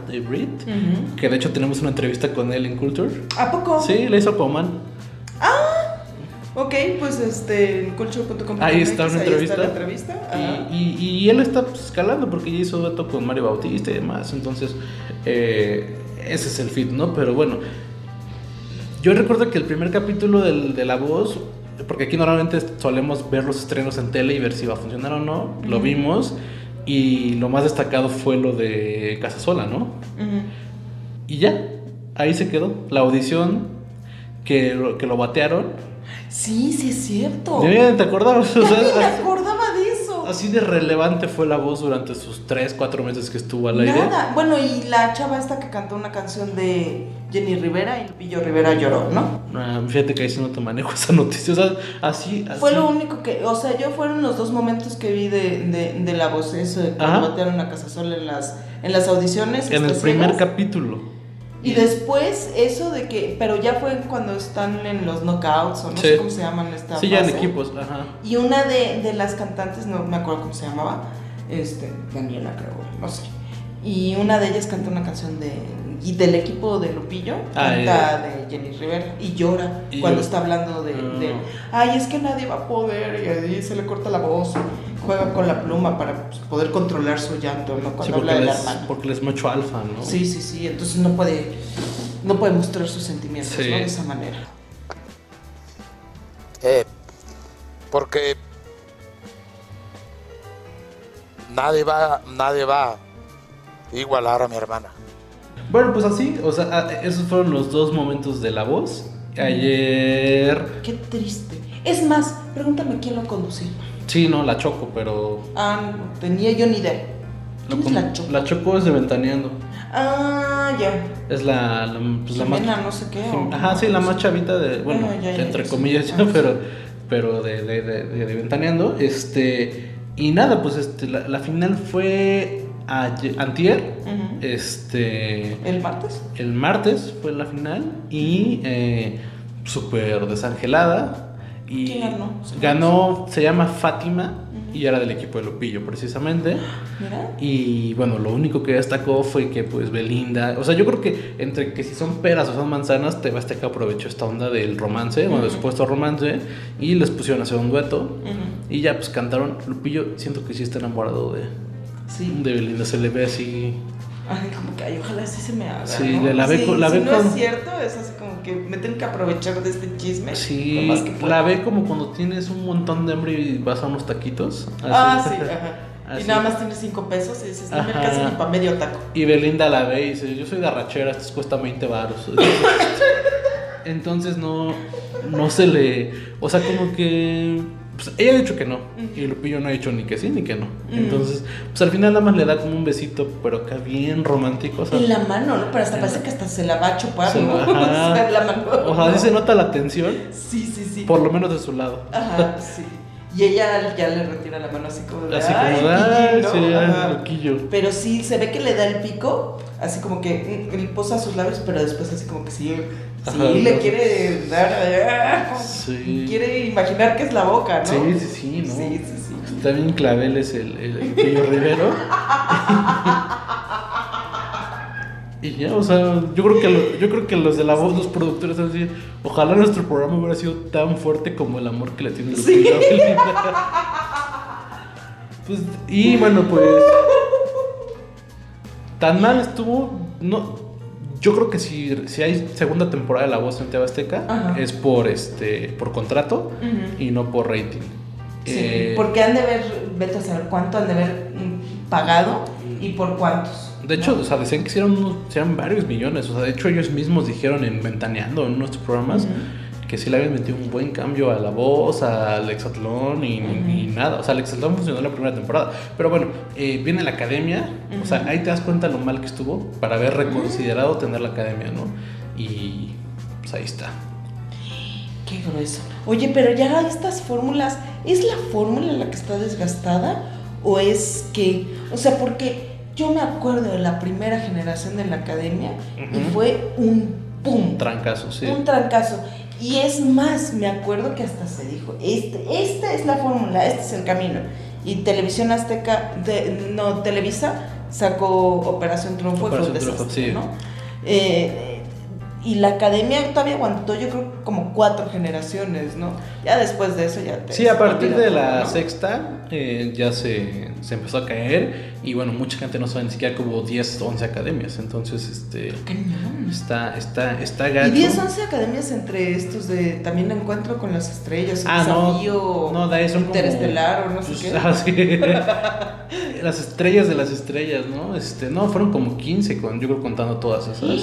que de hecho tenemos una entrevista con él en Culture. ¿A poco? Sí, la hizo Coman. Ok, pues este, en culture.com. Ahí está una entrevista. la entrevista. Y, y- y él está pues, escalando porque ya hizo dueto con Mario Bautista y demás. Entonces, eh, ese es el fit, ¿no? Pero bueno, yo recuerdo que el primer capítulo del- de La Voz, porque aquí normalmente solemos ver los estrenos en tele y ver si va a funcionar o no, lo vimos. Y lo más destacado fue lo de Casasola, ¿no? Y ya, ahí se quedó. La audición que, lo- que lo batearon. Sí, sí es cierto. ¿Te acordabas? O sea, me acordaba Así de relevante fue la voz durante sus 3, 4 meses que estuvo al aire. Nada. Bueno, y la chava esta que cantó una canción de Jenny Rivera y Lupillo Rivera lloró, ¿no? Ah, fíjate que ahí sí no te manejo esa noticia. O sea, así. así. Fue lo único que, o sea, yo fueron los dos momentos que vi de, de, de la voz, eso de cuando batearon a Casasola en las, en las audiciones. En el primer capítulo. Y después eso de que, pero ya fue cuando están en los knockouts o no Sí. sé cómo se llaman esta Sí, ya en equipos. Ajá. Y una de, de las cantantes, no me acuerdo cómo se llamaba, este, Daniela creo, no sé. Y una de ellas canta una canción de, y del equipo de Lupillo, Ah, canta de Jenny Rivera y llora Y cuando yo- está hablando de, Ah. de, ay, es que nadie va a poder, y ahí se le corta la voz, juega con la pluma para pues, poder controlar su llanto, Cuando porque, habla de la les, hermana. porque les macho alfa, ¿no? Sí, sí, sí, entonces no puede, no puede mostrar sus sentimientos, Sí. ¿no? De esa manera. Eh, porque nadie va, nadie va a igualar a mi hermana. Bueno, pues así. O sea, ah, esos fueron los dos momentos de la voz. Ayer. Qué triste. Es más, pregúntame quién lo conducía. Sí, no, la choco, pero. Ah, no tenía yo ni idea. ¿Quién es la Choco? La choco es de Ventaneando. Ah, ya. Es la, la, pues, la más. no sé qué. O- Ajá, sí, la más chavita de. Bueno, Ah, ya, ya, entre ya, comillas, (laughs) Ah, pero. Pero de, de, de, de- de Ventaneando. Este. Y nada, pues este, la, la final fue. Ayer- antier. Este. ¿El martes? El martes fue la final y eh, súper desangelada. Y ¿Quién ganó? Ganó, se llama Fátima y era del equipo de Lupillo precisamente. Mira. Y bueno, lo único que destacó fue que pues Belinda, o sea, yo creo que entre que si son peras o son manzanas, te vas que aprovechó esta onda del romance, bueno, del supuesto romance, y les pusieron a hacer un dueto. Y ya pues cantaron. Lupillo, siento que sí está enamorado de, Sí. de Belinda, se le ve así. Ay, como que ay, ojalá sí se me haga. Sí, ¿no? la ve Sí, la si ve no es cierto, es así como que me tengo que aprovechar de este chisme. Sí, lo más que pueda. la ve como cuando tienes un montón de hambre y vas a unos taquitos. así. Ah, (laughs) sí, ajá. Así. Y nada más tienes cinco pesos y dices, no me alcanza ni para medio taco. Y Belinda la ve y dice, yo soy de arrachera, esto cuesta 20 baros. (laughs) Entonces no, no se le... O sea, como que... pues, ella ha dicho que no. Y Lupillo no ha dicho ni que sí ni que no. Entonces, pues al final nada más le da como un besito, pero acá bien romántico. O sea, En la mano, ¿no? Pero hasta parece que hasta se la va a chupar, se- ¿no? ajá. (laughs) O sea, la mano. O sea, sí se nota la tensión. Sí, sí, sí. Por lo menos de su lado. Ajá, sí. Y ella ya le retira la mano así como de. Así "Ay, como, ay, piquín", ¿no? sí, loquillo. Pero sí, se ve que le da el pico, así como que mm, él posa sus labios, pero después así como que sí, sí Ajá, le no. quiere dar, Sí. quiere imaginar que es la boca, ¿no? Sí, sí, sí, ¿no? Sí, sí, sí. Está bien claveles el, el, el Pillo Rivero. y ya, o sea, yo creo que lo- yo creo que los de la voz, los productores, van a decir, ojalá nuestro programa hubiera sido tan fuerte como el amor que le tiene Sí. Lupillo Belinda. Pues, y bueno, pues tan mal estuvo, no yo creo que si, si hay segunda temporada de La Voz en TV Azteca, Ajá. es por este por contrato y no por rating. Sí, Eh, porque han de ver, vete a saber cuánto han de haber mm, pagado y por cuántos. De hecho, o sea, decían que hicieron, unos- hicieron varios millones. O sea, de hecho, ellos mismos dijeron en Ventaneando, en nuestros programas, que sí le habían metido un buen cambio a la voz, al Exatlón y, y nada. O sea, el Exatlón funcionó la primera temporada. Pero bueno, eh, viene la academia. O sea, ahí te das cuenta lo mal que estuvo para haber reconsiderado tener la academia, ¿no? Y pues ahí está. Qué grueso. Oye, pero ya estas fórmulas, ¿es la fórmula la que está desgastada? ¿O es que, o sea, porque yo me acuerdo de la primera generación de la academia y fue un pum, Trancazo, sí. un trancazo. Y es más, me acuerdo que hasta se dijo, este, esta es la fórmula, este es el camino. Y Televisión Azteca, de- no, Televisa sacó Operación Triunfo y fue un desastre, sí. ¿no? Eh, y la academia todavía aguantó, yo creo, como cuatro generaciones, ¿no? Ya después de eso ya te... Sí, a partir de la ¿no? sexta eh, ya se, se empezó a caer y bueno, mucha gente no sabe ni siquiera que hubo 10, 11 academias, entonces este está está está Y gacho. 10, 11 academias entre estos de también encuentro con las estrellas, Ah, no, desafío no, ahí son como- interestelar o no sé pues, qué. ah, sí. (laughs) las estrellas de las estrellas, ¿no? Este, no, fueron como 15 con yo creo contando todas esas.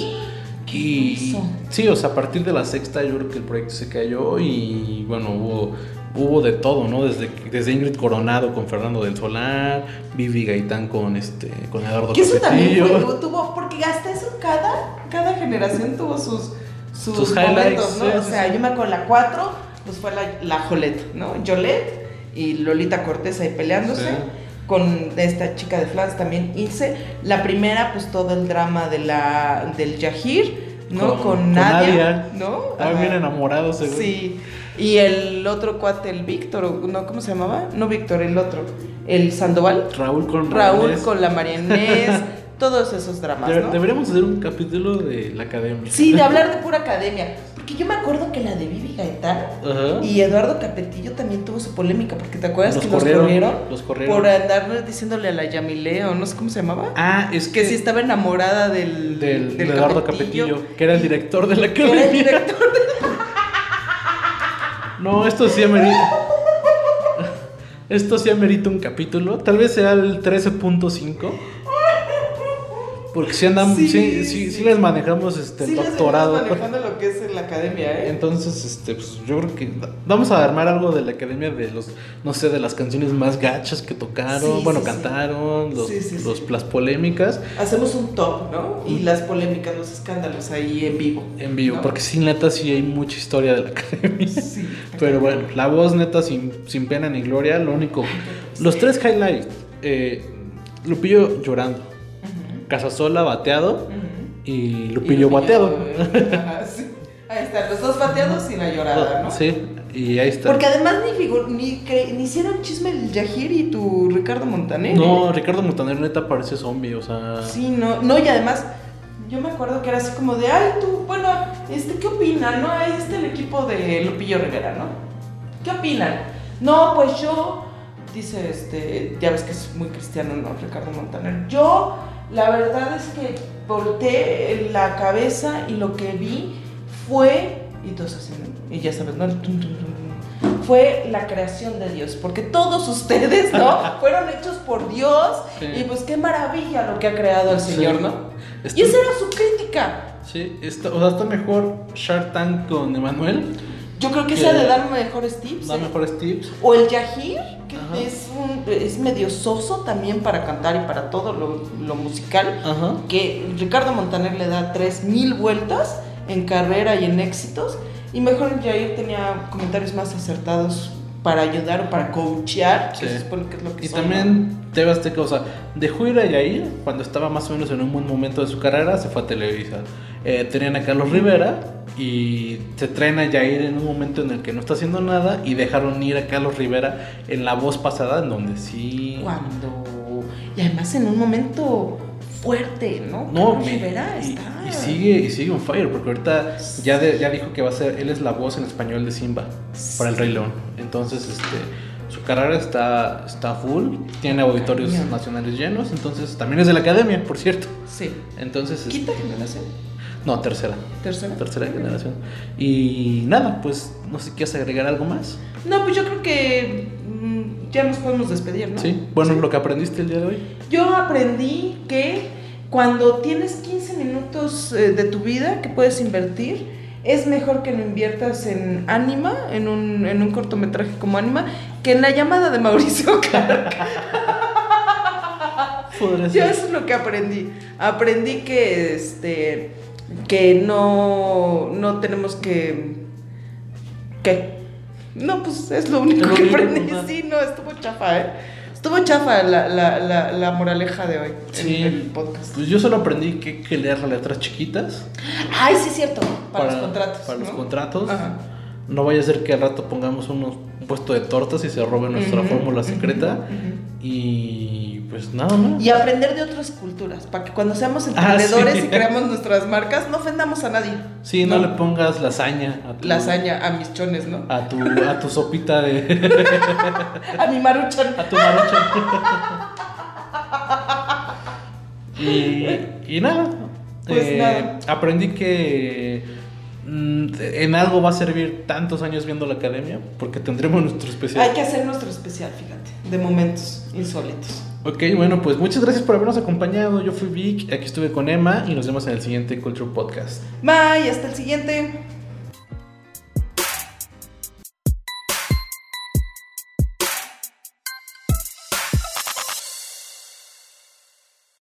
Y sí, o sea, a partir de la sexta yo creo que el proyecto se cayó y bueno, hubo hubo de todo, ¿no? Desde desde Ingrid Coronado con Fernando del Solar, Vivi Gaitán con este con Eduardo Que eso también fue, tuvo, porque hasta eso cada, cada generación tuvo sus, sus, Sus momentos, highlights, ¿no? sí, o sea, sí. yo me acuerdo la 4, pues fue la, la Jolette, ¿no? Yolette y Lolita Cortés ahí peleándose. Sí. Con esta chica de Flans también hice. La primera, pues todo el drama de la, del Yahir, ¿no? Con, Nadia, ¿no? Estaban Ajá. bien enamorados, seguro. Sí. Y el otro cuate, el Víctor, no, ¿cómo se llamaba? No Víctor, el otro. El Sandoval. Raúl con Raúl con la María Inés. (laughs) todos esos dramas. Deberíamos hacer un capítulo de la academia. Sí, de hablar de pura academia. Porque yo me acuerdo que la de Vivi Gaitán Ajá. y Eduardo Capetillo también tuvo su polémica. Porque te acuerdas Los que corrieron, los corrieron, los corrieron. por andar diciéndole a la Yamile o no sé cómo se llamaba. Ah, es que que si estaba enamorada del, del, del de Eduardo Capetillo, que era el director de la Que era el academia. director (laughs) No, esto sí amerita. (laughs) Esto sí amerita un capítulo. Tal vez sea el 13.5. Porque si andamos, sí, Sí, sí, sí, les manejamos este Sí, les doctorado. estamos manejando lo que es en la academia, ¿eh? Entonces, este, pues yo creo que vamos a armar algo de la academia de los, no sé, de las canciones más gachas que tocaron, Sí, bueno, sí, sí. cantaron, los, Sí, sí, sí. los- las polémicas Hacemos un top, ¿no? Y las polémicas, los escándalos ahí en vivo. en vivo, ¿no? porque sin neta sí hay mucha historia de la (laughs) academia. Pero bueno, la voz neta sin, sin pena ni gloria, lo único. Los tres highlights, eh, Lupillo llorando, Casasola bateado y Lupillo bateado. Ajá, (laughs) sí. Ahí están, los dos bateados y la llorada, ¿no? Sí, y ahí está. Porque además ni, ni, cre- ni hicieron chisme el Yahir y tu Ricardo Montaner. No, ¿eh? Ricardo Montaner neta parece zombie, o sea. Sí, no, no, y además, yo me acuerdo que era así como de, ay, tú, bueno, este, ¿qué opinan, no? Ahí está el equipo de Lupillo Rivera, ¿no? ¿Qué opinan? No, pues yo, dice, este, ya ves que es muy cristiano, ¿no? Ricardo Montaner. Yo, la verdad es que volteé la cabeza y lo que vi fue, y todos y ya sabes, ¿no? Fue la creación de Dios, porque todos (laughs) ustedes, ¿no? Fueron hechos por Dios, Sí. y pues qué maravilla lo que ha creado el Sí. Señor, ¿no? Y esa era su crítica. Sí, está, o sea, está mejor Shark Tank con Emanuel. Yo creo que Que- esa de dar mejores tips. Da ¿eh? mejores tips. O el Yahir, que es, un, es medio soso también para cantar y para todo lo, lo musical. Ajá. Que Ricardo Montaner le da 3000 vueltas en carrera y en éxitos. Y mejor el Jair tenía comentarios más acertados para ayudar o para coachear, que Sí. se supone que es lo que Y son, también TV Azteca, o sea, dejó ir a Yair cuando estaba más o menos en un buen momento de su carrera, se fue a Televisa. Eh, tenían a Carlos Rivera y se traen a Yair en un momento en el que no está haciendo nada y dejaron ir a Carlos Rivera en la voz pasada, en donde sí. Cuando. Y además en un momento fuerte, ¿no? No, Carlos y- Rivera y, está. y sigue y sigue on fire porque ahorita ya, de- ya dijo que va a ser él es la voz en español de Simba para el Rey León. Entonces, este su carrera está está full, tiene auditorios nacionales llenos, entonces también es de la academia, por cierto. Sí. Entonces, Quinta este, generación. No, tercera. ¿Tercera? Tercera generación. Y nada, pues no sé si quieres agregar algo más. No, pues yo creo que mm, ya nos podemos despedir, ¿no? Sí. Bueno, lo que aprendiste el día de hoy. Yo aprendí que cuando tienes 15 minutos eh, de tu vida que puedes invertir, es mejor que lo inviertas en Anima, en un, en un cortometraje como Anima, que en la llamada de Mauricio. (laughs) Podría Yo eso es lo que aprendí. Aprendí que este que no, no tenemos que. ¿Qué? No, pues es lo único lo que aprendí. Sí, no, estuvo chafa, ¿eh? Estuvo chafa la, la, la, la moraleja de hoy Sí. en el podcast. Pues yo solo aprendí que hay que leer las letras chiquitas. Ay, sí, es cierto. Para, los contratos. Para los ¿no? contratos. Ajá. No vaya a ser que al rato pongamos unos- un puesto de tortas y se robe nuestra fórmula secreta. ujú. Y pues nada más. Y aprender de otras culturas, para que cuando seamos Ah, emprendedores sí. y creamos nuestras marcas, no ofendamos a nadie. Sí, no, le pongas lasaña a tu, Lasaña a mis chones, ¿no? a tu, a tu sopita de. (laughs) A mi maruchan. a tu maruchan. y, y nada. Pues eh, nada. Aprendí que mm, en algo va a servir tantos años viendo la academia porque tendremos nuestro especial. Hay que hacer nuestro especial, fíjate, de momentos insólitos. Ok, bueno, pues muchas gracias por habernos acompañado. Yo fui Vic, aquí estuve con Emma y nos vemos en el siguiente Culture Podcast. Bye, hasta el siguiente.